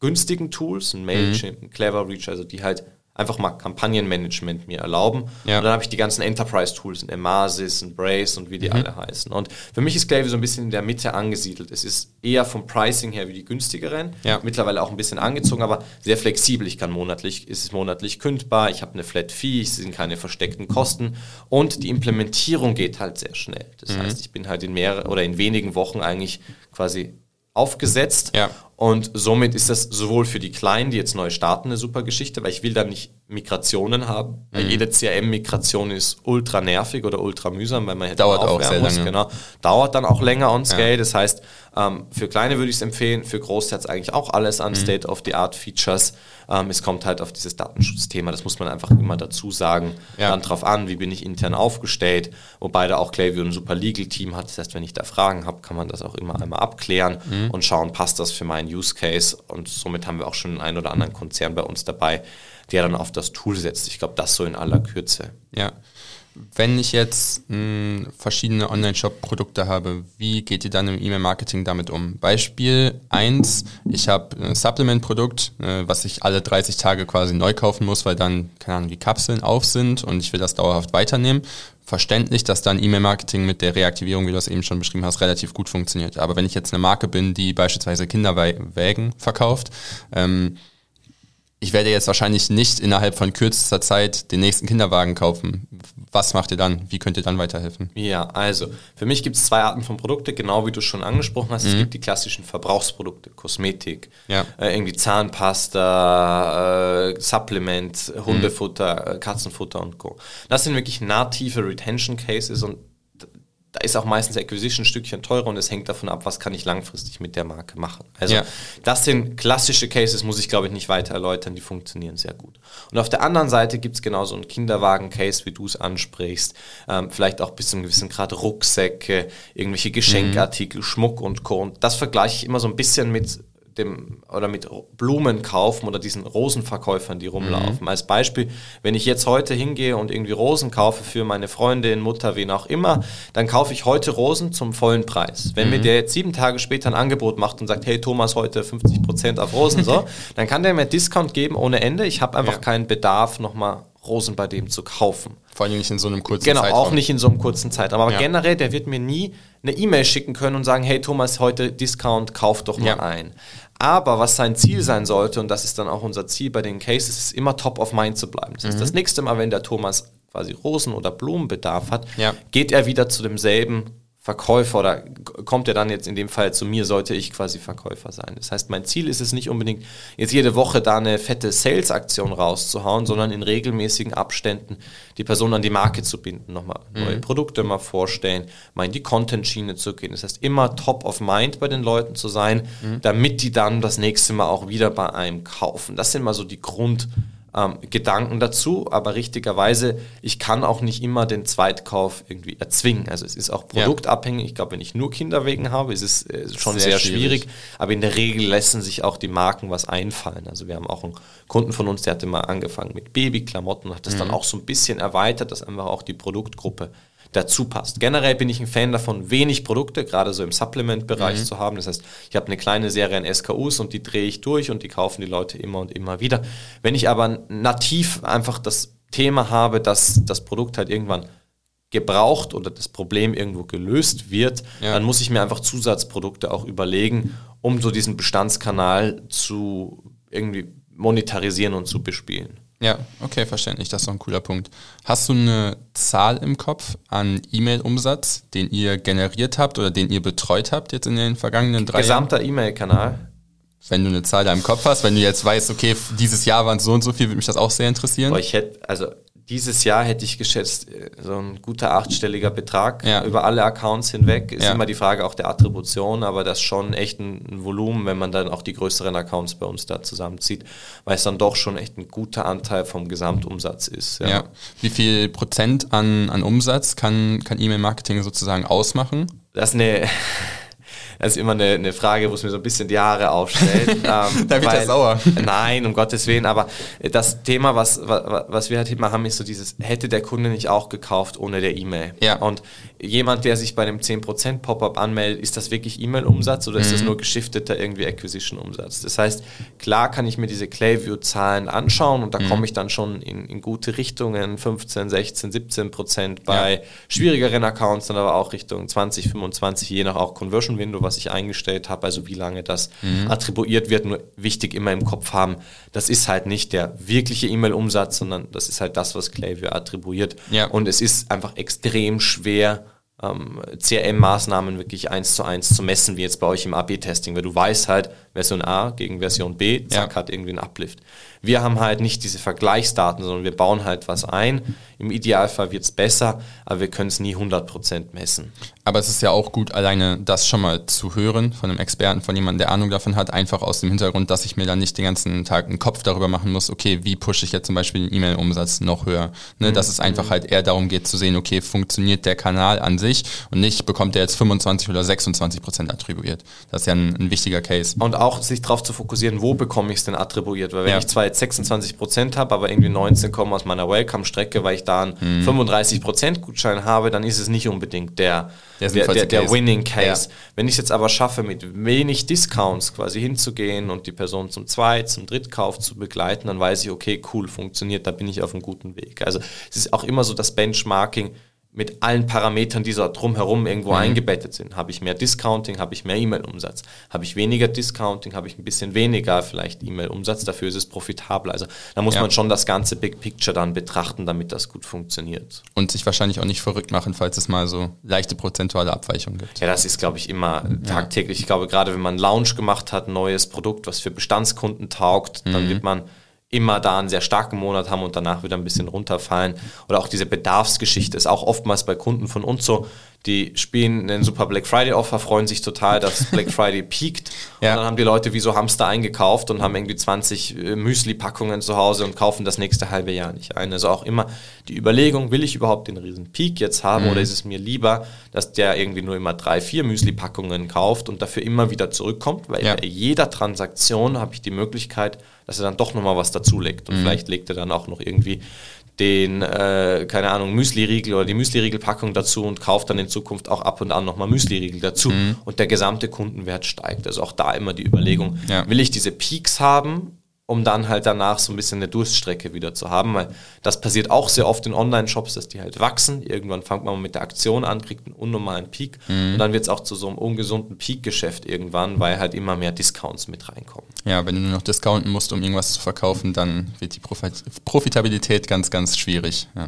günstigen Tools, ein Mailchimp, mhm. Clever Reach, also die halt einfach mal Kampagnenmanagement mir erlauben. Ja. Und dann habe ich die ganzen Enterprise-Tools, ein Emasis, ein Brace und wie die mhm. alle heißen. Und für mich ist Klaviyo so ein bisschen in der Mitte angesiedelt. Es ist eher vom Pricing her wie die günstigeren, ja. mittlerweile auch ein bisschen angezogen, aber sehr flexibel. Ich kann monatlich, ist es monatlich kündbar, ich habe eine Flat Fee, es sind keine versteckten Kosten und die Implementierung geht halt sehr schnell. Das mhm. heißt, ich bin halt in mehreren oder in wenigen Wochen eigentlich quasi aufgesetzt. Ja. Und somit ist das sowohl für die Kleinen, die jetzt neu starten, eine super Geschichte, weil ich will da nicht Migrationen haben. Mhm. Jede CRM-Migration ist ultra nervig oder ultra mühsam, weil man halt dauert auch sehr muss. lange. Genau. Dauert dann auch länger on scale. Ja. Das heißt, ähm, für Kleine würde ich es empfehlen, für Große hat es eigentlich auch alles an mhm. State-of-the-Art-Features. Ähm, es kommt halt auf dieses Datenschutzthema, das muss man einfach immer dazu sagen. Ja. Dann drauf an, wie bin ich intern aufgestellt, wobei da auch Klaviyo ein super Legal-Team hat. Das heißt, wenn ich da Fragen habe, kann man das auch immer einmal abklären mhm. und schauen, passt das für meinen Use Case und somit haben wir auch schon einen oder anderen Konzern bei uns dabei, der dann auf das Tool setzt. Ich glaube, das so in aller Kürze. Ja. Wenn ich jetzt mh, hm, verschiedene Online-Shop-Produkte habe, wie geht ihr dann im E-Mail-Marketing damit um? Beispiel 1, ich habe ein Supplement-Produkt, äh, was ich alle 30 Tage quasi neu kaufen muss, weil dann, keine Ahnung, die Kapseln auf sind und ich will das dauerhaft weiternehmen verständlich, dass dann E-Mail-Marketing mit der Reaktivierung, wie du das eben schon beschrieben hast, relativ gut funktioniert. Aber wenn ich jetzt eine Marke bin, die beispielsweise Kinderwägen verkauft, ähm, ich werde jetzt wahrscheinlich nicht innerhalb von kürzester Zeit den nächsten Kinderwagen kaufen. Was macht ihr dann? Wie könnt ihr dann weiterhelfen? Ja, also für mich gibt es zwei Arten von Produkte, genau wie du schon angesprochen hast. Mhm. Es gibt die klassischen Verbrauchsprodukte, Kosmetik, ja. äh, irgendwie Zahnpasta, äh, Supplement, Hundefutter, mhm. Katzenfutter und Co. Das sind wirklich native Retention Cases und da ist auch meistens Acquisition ein Stückchen teurer und es hängt davon ab, was kann ich langfristig mit der Marke machen. Also ja. das sind klassische Cases, muss ich glaube ich nicht weiter erläutern, die funktionieren sehr gut. Und auf der anderen Seite gibt es genauso einen Kinderwagen-Case, wie du es ansprichst, ähm, vielleicht auch bis zu einem gewissen Grad Rucksäcke, irgendwelche Geschenkartikel, mhm. Schmuck und Co. Und das vergleiche ich immer so ein bisschen mit dem oder mit Blumen kaufen oder diesen Rosenverkäufern, die rumlaufen. Mhm. Als Beispiel, wenn ich jetzt heute hingehe und irgendwie Rosen kaufe für meine Freundin, Mutter, wen auch immer, dann kaufe ich heute Rosen zum vollen Preis. Wenn mhm. mir der jetzt sieben Tage später ein Angebot macht und sagt, hey Thomas, heute 50 Prozent auf Rosen, so, dann kann der mir Discount geben ohne Ende. Ich habe einfach ja. keinen Bedarf, nochmal Rosen bei dem zu kaufen. Vor allem nicht in so einem kurzen genau, Zeitraum. Genau, auch nicht in so einem kurzen Zeitraum. Aber ja. generell, der wird mir nie eine E-Mail schicken können und sagen, hey Thomas, heute Discount, kauf doch mal ja. ein. Aber was sein Ziel sein sollte, und das ist dann auch unser Ziel bei den Cases, ist immer top of mind zu bleiben. Das heißt, mhm. das nächste Mal, wenn der Thomas quasi Rosen- oder Blumenbedarf hat, ja. geht er wieder zu demselben Verkäufer oder kommt er dann jetzt in dem Fall zu mir, sollte ich quasi Verkäufer sein. Das heißt, mein Ziel ist es nicht unbedingt, jetzt jede Woche da eine fette Sales-Aktion rauszuhauen, sondern in regelmäßigen Abständen die Person an die Marke zu binden, nochmal mhm. neue Produkte mal vorstellen, mal in die Content-Schiene zu gehen. Das heißt, immer top of mind bei den Leuten zu sein, mhm. damit die dann das nächste Mal auch wieder bei einem kaufen. Das sind mal so die Grund- ähm, Gedanken dazu, aber richtigerweise, ich kann auch nicht immer den Zweitkauf irgendwie erzwingen. Also es ist auch produktabhängig. Ich glaube, wenn ich nur Kinderwegen habe, ist es äh, schon sehr, sehr schwierig. schwierig. Aber in der Regel lassen sich auch die Marken was einfallen. Also wir haben auch einen Kunden von uns, der hatte mal angefangen mit Babyklamotten und hat das mhm. dann auch so ein bisschen erweitert, dass einfach auch die Produktgruppe dazu passt. Generell bin ich ein Fan davon, wenig Produkte, gerade so im Supplement-Bereich mhm. zu haben. Das heißt, ich habe eine kleine Serie an SKUs und die drehe ich durch und die kaufen die Leute immer und immer wieder. Wenn ich aber nativ einfach das Thema habe, dass das Produkt halt irgendwann gebraucht oder das Problem irgendwo gelöst wird, ja. dann muss ich mir einfach Zusatzprodukte auch überlegen, um so diesen Bestandskanal zu irgendwie monetarisieren und zu bespielen. Ja, okay, verständlich. Das ist doch ein cooler Punkt. Hast du eine Zahl im Kopf an E-Mail-Umsatz, den ihr generiert habt oder den ihr betreut habt jetzt in den vergangenen drei Gesamter Jahren? Gesamter E-Mail-Kanal. Wenn du eine Zahl da im Kopf hast, wenn du jetzt weißt, okay, dieses Jahr waren es so und so viel, würde mich das auch sehr interessieren. Boah, ich hätte, also dieses Jahr hätte ich geschätzt, äh, so ein guter achtstelliger Betrag ja. über alle Accounts hinweg. Ist ja. immer die Frage auch der Attribution, aber das ist schon echt ein, ein, Volumen, wenn man dann auch die größeren Accounts bei uns da zusammenzieht, weil es dann doch schon echt ein guter Anteil vom Gesamtumsatz ist. Ja. ja. Wie viel Prozent an, an Umsatz kann, kann E-Mail-Marketing sozusagen ausmachen? Das ist eine das ist immer eine, eine Frage, wo es mir so ein bisschen die Haare aufstellt. ähm, da wird weil, er sauer. Nein, um Gottes Willen, aber das Thema, was, was, was wir halt immer haben, ist so dieses, hätte der Kunde nicht auch gekauft ohne der E-Mail? Ja. Und jemand, der sich bei einem 10% Pop-up anmeldet, ist das wirklich E-Mail-Umsatz oder ist das mhm. nur geschifteter irgendwie Acquisition-Umsatz? Das heißt, klar kann ich mir diese Clayview-Zahlen anschauen und da mhm. komme ich dann schon in, in, gute Richtungen, 15, 16, 17 Prozent bei ja. schwierigeren Accounts, dann aber auch Richtung 20, 25, je nach auch Conversion-Window, was ich eingestellt habe, also wie lange das mhm. attribuiert wird. Nur wichtig immer im Kopf haben, das ist halt nicht der wirkliche E-Mail-Umsatz, sondern das ist halt das, was Clayview attribuiert. Ja. Und es ist einfach extrem schwer, ähm, CRM-Maßnahmen wirklich eins zu eins zu messen, wie jetzt bei euch im AB-Testing, weil du weißt halt, Version A gegen Version B, zack, ja. hat irgendwie einen Uplift. Wir haben halt nicht diese Vergleichsdaten, sondern wir bauen halt was ein. Im Idealfall wird es besser, aber wir können es nie 100% messen. Aber es ist ja auch gut, alleine das schon mal zu hören von einem Experten, von jemandem, der Ahnung davon hat, einfach aus dem Hintergrund, dass ich mir dann nicht den ganzen Tag einen Kopf darüber machen muss, okay, wie pushe ich jetzt zum Beispiel den E-Mail-Umsatz noch höher. Ne, mhm. Dass es einfach halt eher darum geht zu sehen, okay, funktioniert der Kanal an sich und nicht bekommt er jetzt 25 oder 26 Prozent attribuiert. Das ist ja ein, ein wichtiger Case. Und auch sich darauf zu fokussieren, wo bekomme ich es denn attribuiert, weil wenn ja. ich zwar jetzt 26 Prozent habe, aber irgendwie 19 kommen aus meiner Welcome-Strecke, weil ich da einen mhm. 35 Prozent Gutschein habe, dann ist es nicht unbedingt der, der, der, der Winning Case. Ja. Wenn ich es jetzt aber schaffe, mit wenig Discounts quasi hinzugehen und die Person zum Zweit-, zum Drittkauf zu begleiten, dann weiß ich, okay, cool, funktioniert, da bin ich auf einem guten Weg. Also es ist auch immer so das Benchmarking, mit allen Parametern, die so drumherum irgendwo mhm. eingebettet sind. Habe ich mehr Discounting, habe ich mehr E-Mail-Umsatz. Habe ich weniger Discounting, habe ich ein bisschen weniger vielleicht E-Mail-Umsatz, dafür ist es profitabler. Also da muss ja. man schon das ganze Big Picture dann betrachten, damit das gut funktioniert. Und sich wahrscheinlich auch nicht verrückt machen, falls es mal so leichte prozentuale Abweichungen gibt. Ja, das ist, glaube ich, immer tagtäglich. Ich glaube, gerade wenn man Launch gemacht hat, ein neues Produkt, was für Bestandskunden taugt, mhm. dann wird man immer da einen sehr starken Monat haben und danach wieder ein bisschen runterfallen. Oder auch diese Bedarfsgeschichte ist auch oftmals bei Kunden von uns so. Die spielen einen super Black Friday Offer, freuen sich total, dass Black Friday peakt. ja. Und dann haben die Leute wie so Hamster eingekauft und haben irgendwie 20 äh, Müsli-Packungen zu Hause und kaufen das nächste halbe Jahr nicht ein. Also auch immer die Überlegung, will ich überhaupt den riesen Peak jetzt haben mhm. oder ist es mir lieber, dass der irgendwie nur immer drei, vier Müsli-Packungen kauft und dafür immer wieder zurückkommt, weil ja. bei jeder Transaktion habe ich die Möglichkeit, dass er dann doch nochmal was dazulegt. Und mhm. vielleicht legt er dann auch noch irgendwie den, äh, keine Ahnung, Müsli-Riegel oder die Müsli-Riegel-Packung dazu und kauft dann in Zukunft auch ab und an nochmal Müsli-Riegel dazu. Mhm. Und der gesamte Kundenwert steigt. Also auch da immer die Überlegung, ja. will ich diese Peaks haben um dann halt danach so ein bisschen eine Durststrecke wieder zu haben, weil das passiert auch sehr oft in Online-Shops, dass die halt wachsen. Irgendwann fängt man mit der Aktion an, kriegt einen unnormalen Peak mhm. und dann wird es auch zu so einem ungesunden Peak-Geschäft irgendwann, weil halt immer mehr Discounts mit reinkommen. Ja, wenn du nur noch discounten musst, um irgendwas zu verkaufen, dann wird die Profitabilität ganz, ganz schwierig. Ja.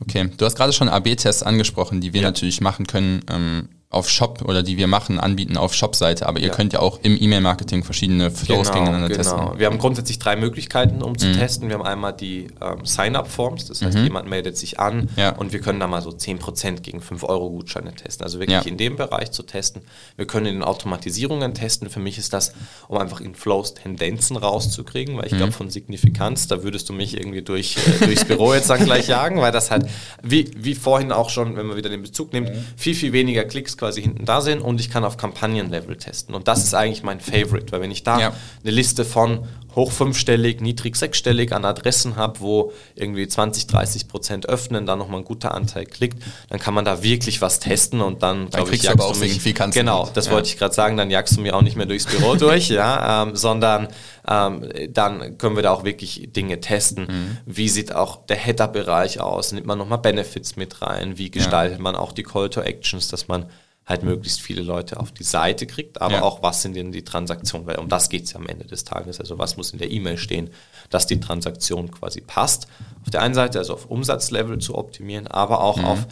Okay, du hast gerade schon AB-Tests angesprochen, die wir ja. natürlich machen können. Ähm, auf Shop oder die wir machen, anbieten auf Shop-Seite, aber ihr ja. könnt ja auch im E-Mail-Marketing verschiedene Flows genau, gegeneinander genau. testen. Wir haben grundsätzlich drei Möglichkeiten, um zu mhm. testen. Wir haben einmal die ähm, Sign-up-Forms, das heißt, mhm. jemand meldet sich an ja. und wir können da mal so 10% gegen 5-Euro-Gutscheine testen. Also wirklich ja. in dem Bereich zu testen. Wir können in den Automatisierungen testen. Für mich ist das, um einfach in Flows Tendenzen rauszukriegen, weil ich mhm. glaube, von Signifikanz, da würdest du mich irgendwie durch, äh, durchs Büro jetzt dann gleich jagen, weil das halt, wie, wie vorhin auch schon, wenn man wieder den Bezug nimmt, mhm. viel, viel weniger Klicks quasi hinten da sind und ich kann auf Kampagnenlevel testen. Und das ist eigentlich mein Favorite, weil wenn ich da ja. eine Liste von hoch fünfstellig, niedrig sechsstellig an Adressen habe, wo irgendwie 20, 30 Prozent öffnen, dann nochmal ein guter Anteil klickt, dann kann man da wirklich was testen und dann, dann kriegst ich, du aber auch signifikant. Genau, das ja. wollte ich gerade sagen, dann jagst du mir auch nicht mehr durchs Büro durch, ja, ähm, sondern ähm, dann können wir da auch wirklich Dinge testen. Mhm. Wie sieht auch der Header-Bereich aus? Nimmt man nochmal Benefits mit rein? Wie gestaltet ja. man auch die Call to Actions, dass man halt möglichst viele Leute auf die Seite kriegt, aber ja. auch was sind denn die Transaktionen, weil um das geht es ja am Ende des Tages. Also was muss in der E-Mail stehen, dass die Transaktion quasi passt. Auf der einen Seite also auf Umsatzlevel zu optimieren, aber auch mhm. auf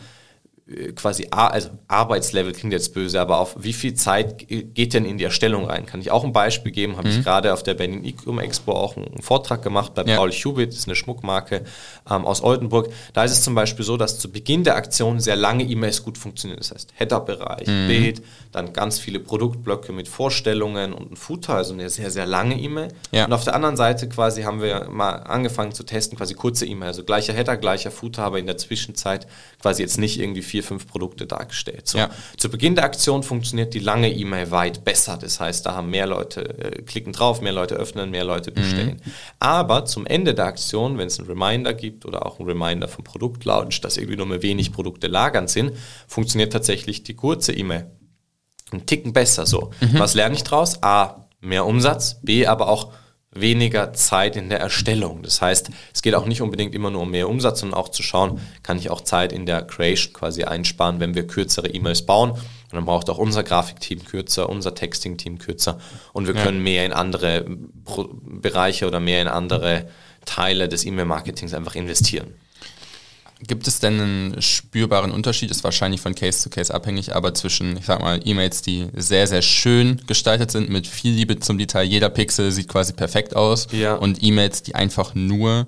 quasi, also Arbeitslevel klingt jetzt böse, aber auf wie viel Zeit geht denn in die Erstellung rein? Kann ich auch ein Beispiel geben? Habe mhm. ich gerade auf der Berlin Ecom Expo auch einen Vortrag gemacht bei ja. Paul Hubit, das ist eine Schmuckmarke ähm, aus Oldenburg. Da ist es zum Beispiel so, dass zu Beginn der Aktion sehr lange E-Mails gut funktionieren. Das heißt, Header-Bereich, mhm. Bild, dann ganz viele Produktblöcke mit Vorstellungen und ein Footer, also eine sehr, sehr lange E-Mail. Ja. Und auf der anderen Seite quasi haben wir mal angefangen zu testen, quasi kurze E-Mail, also gleicher Header, gleicher Footer, aber in der Zwischenzeit quasi jetzt nicht irgendwie vier, fünf Produkte dargestellt. So. Ja. Zu Beginn der Aktion funktioniert die lange E-Mail weit besser. Das heißt, da haben mehr Leute äh, klicken drauf, mehr Leute öffnen, mehr Leute mhm. bestellen. Mhm. Aber zum Ende der Aktion, wenn es einen Reminder gibt oder auch einen Reminder vom Produktlaunch, dass irgendwie nur mehr wenig Produkte lagernd sind, funktioniert tatsächlich die kurze E-Mail einen Ticken besser so. Mhm. Was lerne ich draus? A, mehr Umsatz, B, aber auch weniger Zeit in der Erstellung. Das heißt, es geht auch nicht unbedingt immer nur um mehr Umsatz, sondern auch zu schauen, kann ich auch Zeit in der Creation quasi einsparen, wenn wir kürzere E-Mails bauen. Und dann braucht auch unser Grafikteam kürzer, unser Texting-Team kürzer und wir ja. können mehr in andere Bereiche oder mehr in andere Teile des E-Mail-Marketings einfach investieren. Gibt es denn einen spürbaren Unterschied, ist wahrscheinlich von Case zu Case abhängig, aber zwischen, ich sag mal, E-Mails, die sehr, sehr schön gestaltet sind, mit viel Liebe zum Detail, jeder Pixel sieht quasi perfekt aus, ja. und E-Mails, die einfach nur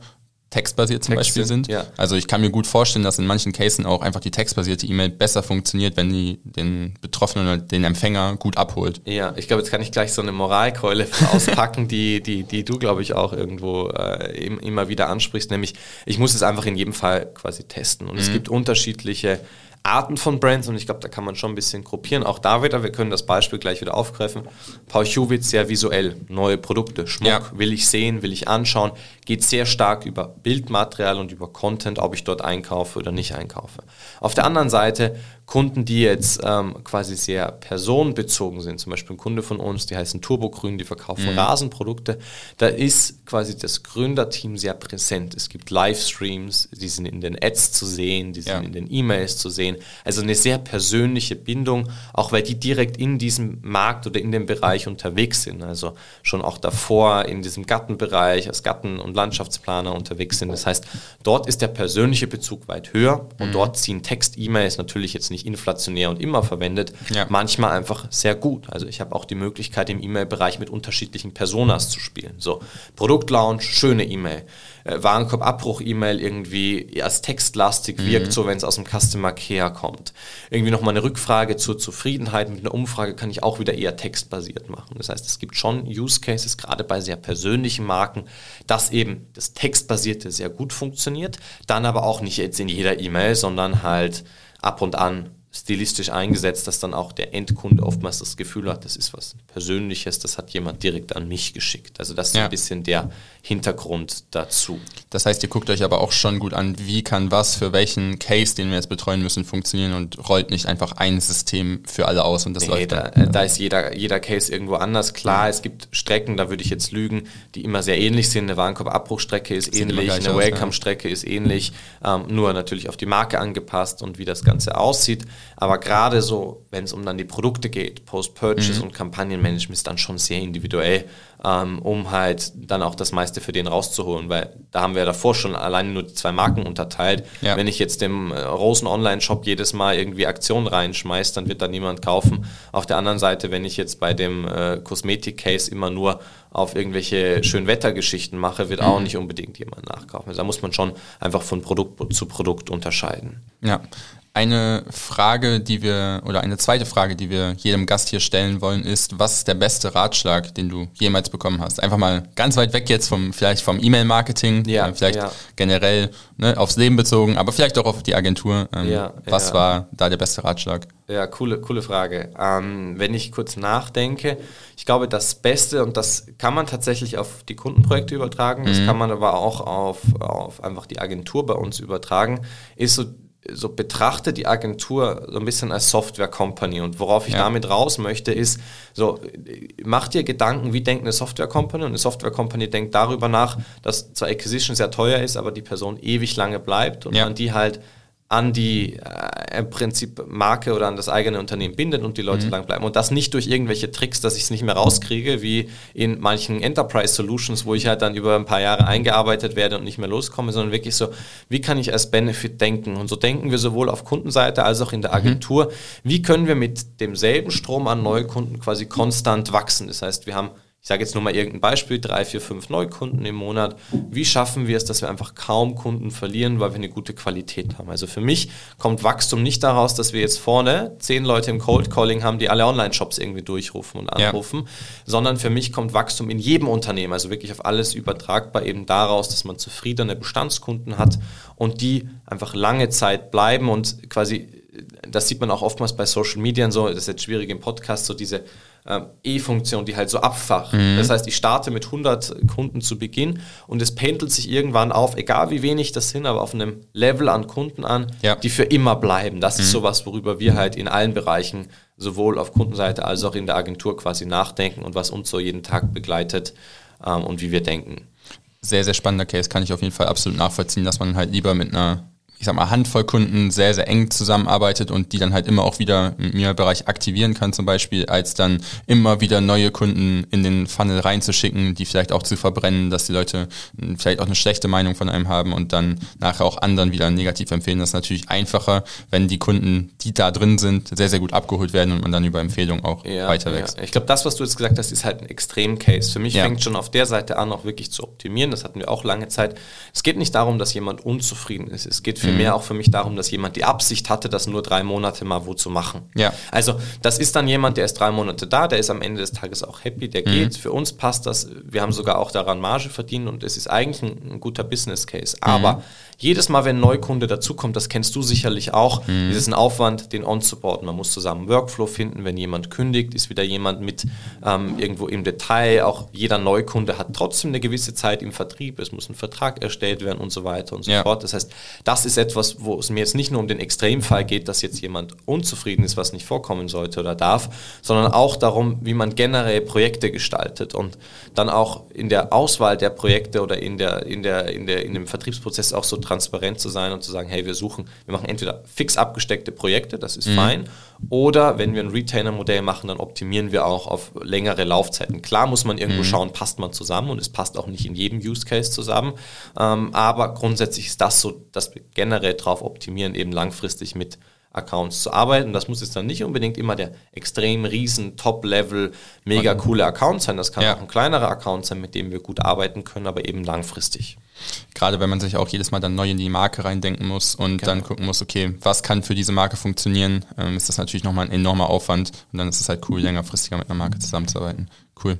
textbasiert zum Text Beispiel sind. Ja. Also ich kann mir gut vorstellen, dass in manchen Cases auch einfach die textbasierte E-Mail besser funktioniert, wenn die den Betroffenen oder den Empfänger gut abholt. Ja, ich glaube, jetzt kann ich gleich so eine Moralkeule auspacken, die, die, die du, glaube ich, auch irgendwo äh, immer wieder ansprichst, nämlich ich muss es einfach in jedem Fall quasi testen. Und mhm. es gibt unterschiedliche Arten von Brands und ich glaube, da kann man schon ein bisschen gruppieren. Auch da wieder, wir können das Beispiel gleich wieder aufgreifen. Paul Chubitz sehr visuell, neue Produkte, Schmuck, ja. will ich sehen, will ich anschauen, geht sehr stark über Bildmaterial und über Content, ob ich dort einkaufe oder nicht einkaufe. Auf der anderen Seite Kunden, die jetzt ähm, quasi sehr personenbezogen sind, zum Beispiel ein Kunde von uns, die heißen Turbogrün, die verkaufen mhm. Rasenprodukte, da ist quasi das Gründerteam sehr präsent. Es gibt Livestreams, die sind in den Ads zu sehen, die sind ja. in den E-Mails zu sehen. Also eine sehr persönliche Bindung, auch weil die direkt in diesem Markt oder in dem Bereich unterwegs sind. Also schon auch davor in diesem Gartenbereich als Garten- und Landschaftsplaner unterwegs sind. Das heißt, dort ist der persönliche Bezug weit höher und mhm. dort ziehen Text-E-Mails natürlich jetzt nicht nicht inflationär und immer verwendet, ja. manchmal einfach sehr gut. Also ich habe auch die Möglichkeit im E-Mail-Bereich mit unterschiedlichen Personas zu spielen. So Produktlaunch, schöne E-Mail. Äh, Warenkorb-Abbruch-E-Mail irgendwie als textlastig mhm. wirkt, so wenn es aus dem Customer Care kommt. Irgendwie nochmal eine Rückfrage zur Zufriedenheit mit einer Umfrage kann ich auch wieder eher textbasiert machen. Das heißt, es gibt schon Use Cases, gerade bei sehr persönlichen Marken, dass eben das Textbasierte sehr gut funktioniert, dann aber auch nicht jetzt in jeder E-Mail, sondern halt ab und an stilistisch eingesetzt, dass dann auch der Endkunde oftmals das Gefühl hat, das ist was Persönliches, das hat jemand direkt an mich geschickt. Also das ist ja. ein bisschen der Hintergrund dazu. Das heißt, ihr guckt euch aber auch schon gut an, wie kann was für welchen Case, den wir jetzt betreuen müssen, funktionieren und rollt nicht einfach ein System für alle aus und das nee, läuft da, dann. Da ist jeder, jeder Case irgendwo anders. Klar, ja. es gibt Strecken, da würde ich jetzt lügen, die immer sehr ähnlich sind. Eine Warenkorbabbruchstrecke ist Sieht ähnlich, eine Welcome-Strecke ja. ist ähnlich, ähm, nur natürlich auf die Marke angepasst und wie das Ganze aussieht. Aber gerade so, wenn es um dann die Produkte geht, Post-Purchase mhm. und Kampagnenmanagement ist dann schon sehr individuell, ähm, um halt dann auch das meiste für den rauszuholen, weil da haben wir davor schon alleine nur die zwei Marken unterteilt. Ja. Wenn ich jetzt dem äh, Rosen Online-Shop jedes Mal irgendwie Aktionen reinschmeiße, dann wird da niemand kaufen. Auf der anderen Seite, wenn ich jetzt bei dem äh, Kosmetik-Case immer nur auf irgendwelche Schönwettergeschichten mache, wird auch nicht unbedingt jemand nachkaufen. Also da muss man schon einfach von Produkt zu Produkt unterscheiden. Ja, eine Frage, die wir, oder eine zweite Frage, die wir jedem Gast hier stellen wollen, ist, was ist der beste Ratschlag, den du jemals bekommen hast? Einfach mal ganz weit weg jetzt vom, vielleicht vom E-Mail-Marketing, ja, äh, vielleicht ja. generell ne, aufs Leben bezogen, aber vielleicht auch auf die Agentur. Ähm, ja, was war da der beste Ratschlag? Ja, coole, coole Frage. Ähm, wenn ich kurz nachdenke, ich glaube, das Beste, und das kann man tatsächlich auf die Kundenprojekte übertragen, das mhm. kann man aber auch auf, auf einfach die Agentur bei uns übertragen, ist so so betrachte die Agentur so ein bisschen als Software-Company. Und worauf ich ja. damit raus möchte, ist, so, mach dir Gedanken, wie denkt eine Software-Company? Und eine Software-Company denkt darüber nach, dass zwar Acquisition sehr teuer ist, aber die Person ewig lange bleibt und ja. man die halt an die äh, im Prinzip Marke oder an das eigene Unternehmen bindet und die Leute mhm. lang bleiben. Und das nicht durch irgendwelche Tricks, dass ich es nicht mehr rauskriege, wie in manchen Enterprise Solutions, wo ich halt dann über ein paar Jahre eingearbeitet werde und nicht mehr loskomme, sondern wirklich so, wie kann ich als Benefit denken? Und so denken wir sowohl auf Kundenseite als auch in der mhm. Agentur. Mhm. Wie können wir mit demselben Strom an Neukunden quasi konstant wachsen? Das heißt, wir haben ich sage jetzt nur mal irgendein Beispiel, drei, vier, fünf Neukunden im Monat. Wie schaffen wir es, dass wir einfach kaum Kunden verlieren, weil wir eine gute Qualität haben? Also für mich kommt Wachstum nicht daraus, dass wir jetzt vorne zehn Leute im Cold Calling haben, die alle Online-Shops irgendwie durchrufen und anrufen, ja. sondern für mich kommt Wachstum in jedem Unternehmen, also wirklich auf alles übertragbar, eben daraus, dass man zufriedene Bestandskunden hat und die einfach lange Zeit bleiben und quasi, das sieht man auch oftmals bei Social Media so, das ist jetzt schwierig im Podcast, so diese ähm, E-Funktion, die halt so abfacht. Mhm. Das heißt, ich starte mit 100 Kunden zu Beginn und es pendelt sich irgendwann auf, egal wie wenig das sind, aber auf einem Level an Kunden an, ja. die für immer bleiben. Das mhm. ist sowas, worüber wir halt in allen Bereichen sowohl auf Kundenseite als auch in der Agentur quasi nachdenken und was uns so jeden Tag begleitet ähm, und wie wir denken. Sehr, sehr spannender Case, kann ich auf jeden Fall absolut nachvollziehen, dass man halt lieber mit einer ich sag mal, Handvoll Kunden sehr, sehr eng zusammenarbeitet und die dann halt immer auch wieder im mir-Bereich aktivieren kann zum Beispiel, als dann immer wieder neue Kunden in den Funnel reinzuschicken, die vielleicht auch zu verbrennen, dass die Leute hm, vielleicht auch eine schlechte Meinung von einem haben und dann nachher auch anderen wieder negativ empfehlen. Das ist natürlich einfacher, wenn die Kunden, die da drin sind, sehr, sehr gut abgeholt werden und man dann über Empfehlungen auch ja, weiter wächst. Ja. Ich glaube, das, was du jetzt gesagt hast, ist halt ein Extrem-Case. Für mich ja. fängt schon auf der Seite an, auch wirklich zu optimieren. Das hatten wir auch lange Zeit. Es geht nicht darum, dass jemand unzufrieden ist. Es geht vielmehr mhm. auch für mich darum, dass jemand die Absicht hatte, das nur drei Monate mal wo zu machen. Ja. Also das ist dann jemand, der ist drei Monate da, der ist am Ende des Tages auch happy, der mhm. geht. Für uns passt das. Wir haben sogar auch daran Marge verdient und es ist eigentlich ein, ein guter Business Case. Aber mhm jedes Mal, wenn ein Neukunde dazukommt, das kennst du sicherlich auch, mhm. ist es ein Aufwand, den on-supporten. Man muss zusammen Workflow finden. Wenn jemand kündigt, ist wieder jemand mit ähm, irgendwo im Detail. Auch jeder Neukunde hat trotzdem eine gewisse Zeit im Vertrieb. Es muss ein Vertrag erstellt werden und so weiter und so ja. fort. Das heißt, das ist etwas, wo es mir jetzt nicht nur um den Extremfall geht, dass jetzt jemand unzufrieden ist, was nicht vorkommen sollte oder darf, sondern auch darum, wie man generell Projekte gestaltet und dann auch in der Auswahl der Projekte oder in der, in der, in der, in dem Vertriebsprozess auch so transparent zu sein und zu sagen, hey, wir suchen, wir machen entweder fix abgesteckte Projekte, das ist mhm. fein, oder wenn wir ein Retainer-Modell machen, dann optimieren wir auch auf längere Laufzeiten. Klar muss man irgendwo mhm. schauen, passt man zusammen und es passt auch nicht in jedem Use Case zusammen, ähm, aber grundsätzlich ist das so, dass wir generell darauf optimieren, eben langfristig mit Accounts zu arbeiten. Das muss jetzt dann nicht unbedingt immer der extrem riesen Top-Level, mega coole Account sein. Das kann ja. auch ein kleinerer Account sein, mit dem wir gut arbeiten können, aber eben langfristig. Gerade wenn man sich auch jedes Mal dann neu in die Marke reindenken muss und genau. dann gucken muss, okay, was kann für diese Marke funktionieren, ähm, ist das natürlich nochmal ein enormer Aufwand und dann ist es halt cool, längerfristiger mit einer Marke zusammenzuarbeiten. Cool.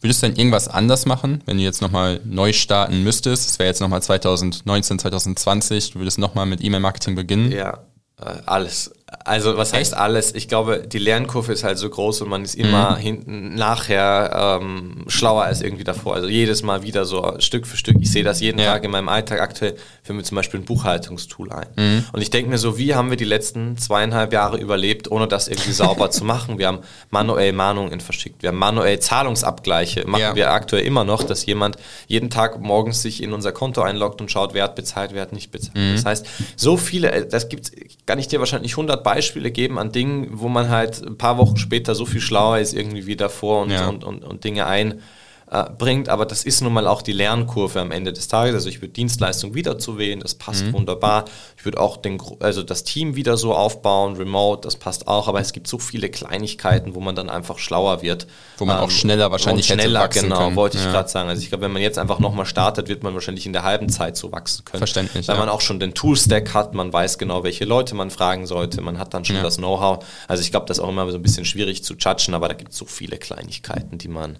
Würdest du denn irgendwas anders machen, wenn du jetzt nochmal neu starten müsstest? Es wäre jetzt nochmal 2019, 2020, du würdest nochmal mit E-Mail-Marketing beginnen? Ja, alles. Also was heißt alles? Ich glaube, die Lernkurve ist halt so groß und man ist immer mhm. hinten nachher ähm, schlauer als irgendwie davor. Also jedes Mal wieder so Stück für Stück. Ich sehe das jeden ja. Tag in meinem Alltag. Aktuell führen wir zum Beispiel ein Buchhaltungstool ein. Mhm. Und ich denke mir so, wie haben wir die letzten zweieinhalb Jahre überlebt, ohne das irgendwie sauber zu machen? Wir haben manuell Mahnungen verschickt. Wir haben manuell Zahlungsabgleiche. Machen ja. wir aktuell immer noch, dass jemand jeden Tag morgens sich in unser Konto einloggt und schaut, wer hat bezahlt, wer hat nicht bezahlt. Mhm. Das heißt, so viele, äh, das gibt kann ich dir wahrscheinlich 100 Beispiele geben an Dingen, wo man halt ein paar Wochen später so viel schlauer ist irgendwie wie davor und, ja. und, und, und Dinge ein äh, bringt. Aber das ist nun mal auch die Lernkurve am Ende des Tages. Also ich würde Dienstleistung wieder zu wählen, das passt mhm. wunderbar. Ich würde auch den, also das Team wieder so aufbauen, remote, das passt auch. Aber es gibt so viele Kleinigkeiten, wo man dann einfach schlauer wird. Wo man ähm, auch schneller wahrscheinlich hätte schneller, wachsen genau, können. wollte ich ja. gerade sagen. Also ich glaube, wenn man jetzt einfach nochmal startet, wird man wahrscheinlich in der halben Zeit so wachsen können. Verständlich. Weil ja. man auch schon den Toolstack hat, man weiß genau, welche Leute man fragen sollte, man hat dann schon ja. das Know-how. Also ich glaube, das ist auch immer so ein bisschen schwierig zu judgen, aber da gibt es so viele Kleinigkeiten, die man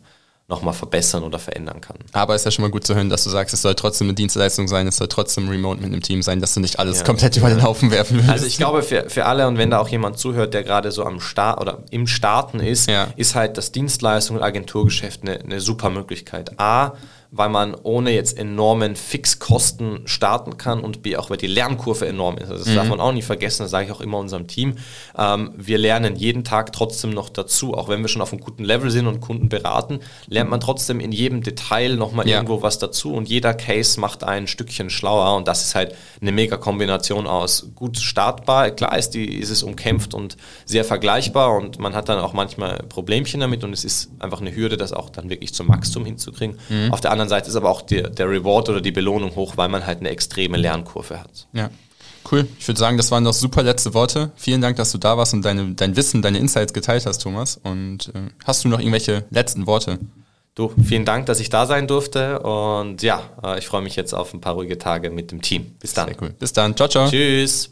nochmal verbessern oder verändern kann. Aber es ist ja schon mal gut zu hören, dass du sagst, es soll trotzdem eine Dienstleistung sein, es soll trotzdem remote mit einem Team sein, dass du nicht alles ja. komplett über den Haufen werfen willst. Also ich glaube für, für alle und wenn da auch jemand zuhört, der gerade so am Start oder im Starten ist, ja. ist halt das Dienstleistung und Agenturgeschäft eine, eine super Möglichkeit. A, weil man ohne jetzt enormen Fixkosten starten kann und B, auch weil die Lernkurve enorm ist. Also das mhm. darf man auch nicht vergessen, das sage ich auch immer unserem Team. Ähm, wir lernen jeden Tag trotzdem noch dazu, auch wenn wir schon auf einem guten Level sind und Kunden beraten, lernt man trotzdem in jedem Detail nochmal ja. irgendwo was dazu und jeder Case macht ein Stückchen schlauer und das ist halt eine mega Kombination aus gut startbar, klar ist, die, ist es umkämpft und sehr vergleichbar und man hat dann auch manchmal Problemchen damit und es ist einfach eine Hürde, das auch dann wirklich zum Wachstum hinzukriegen. Mhm. Auf der anderen Seite ist aber auch die, der Reward oder die Belohnung hoch, weil man halt eine extreme Lernkurve hat. Ja. Cool. Ich würde sagen, das waren noch super letzte Worte. Vielen Dank, dass du da warst und deine, dein Wissen, deine Insights geteilt hast, Thomas. Und äh, hast du noch irgendwelche letzten Worte? Du, vielen Dank, dass ich da sein durfte. Und ja, äh, ich freue mich jetzt auf ein paar ruhige Tage mit dem Team. Bis dann. Sehr cool. Bis dann. Ciao, ciao. Tschüss.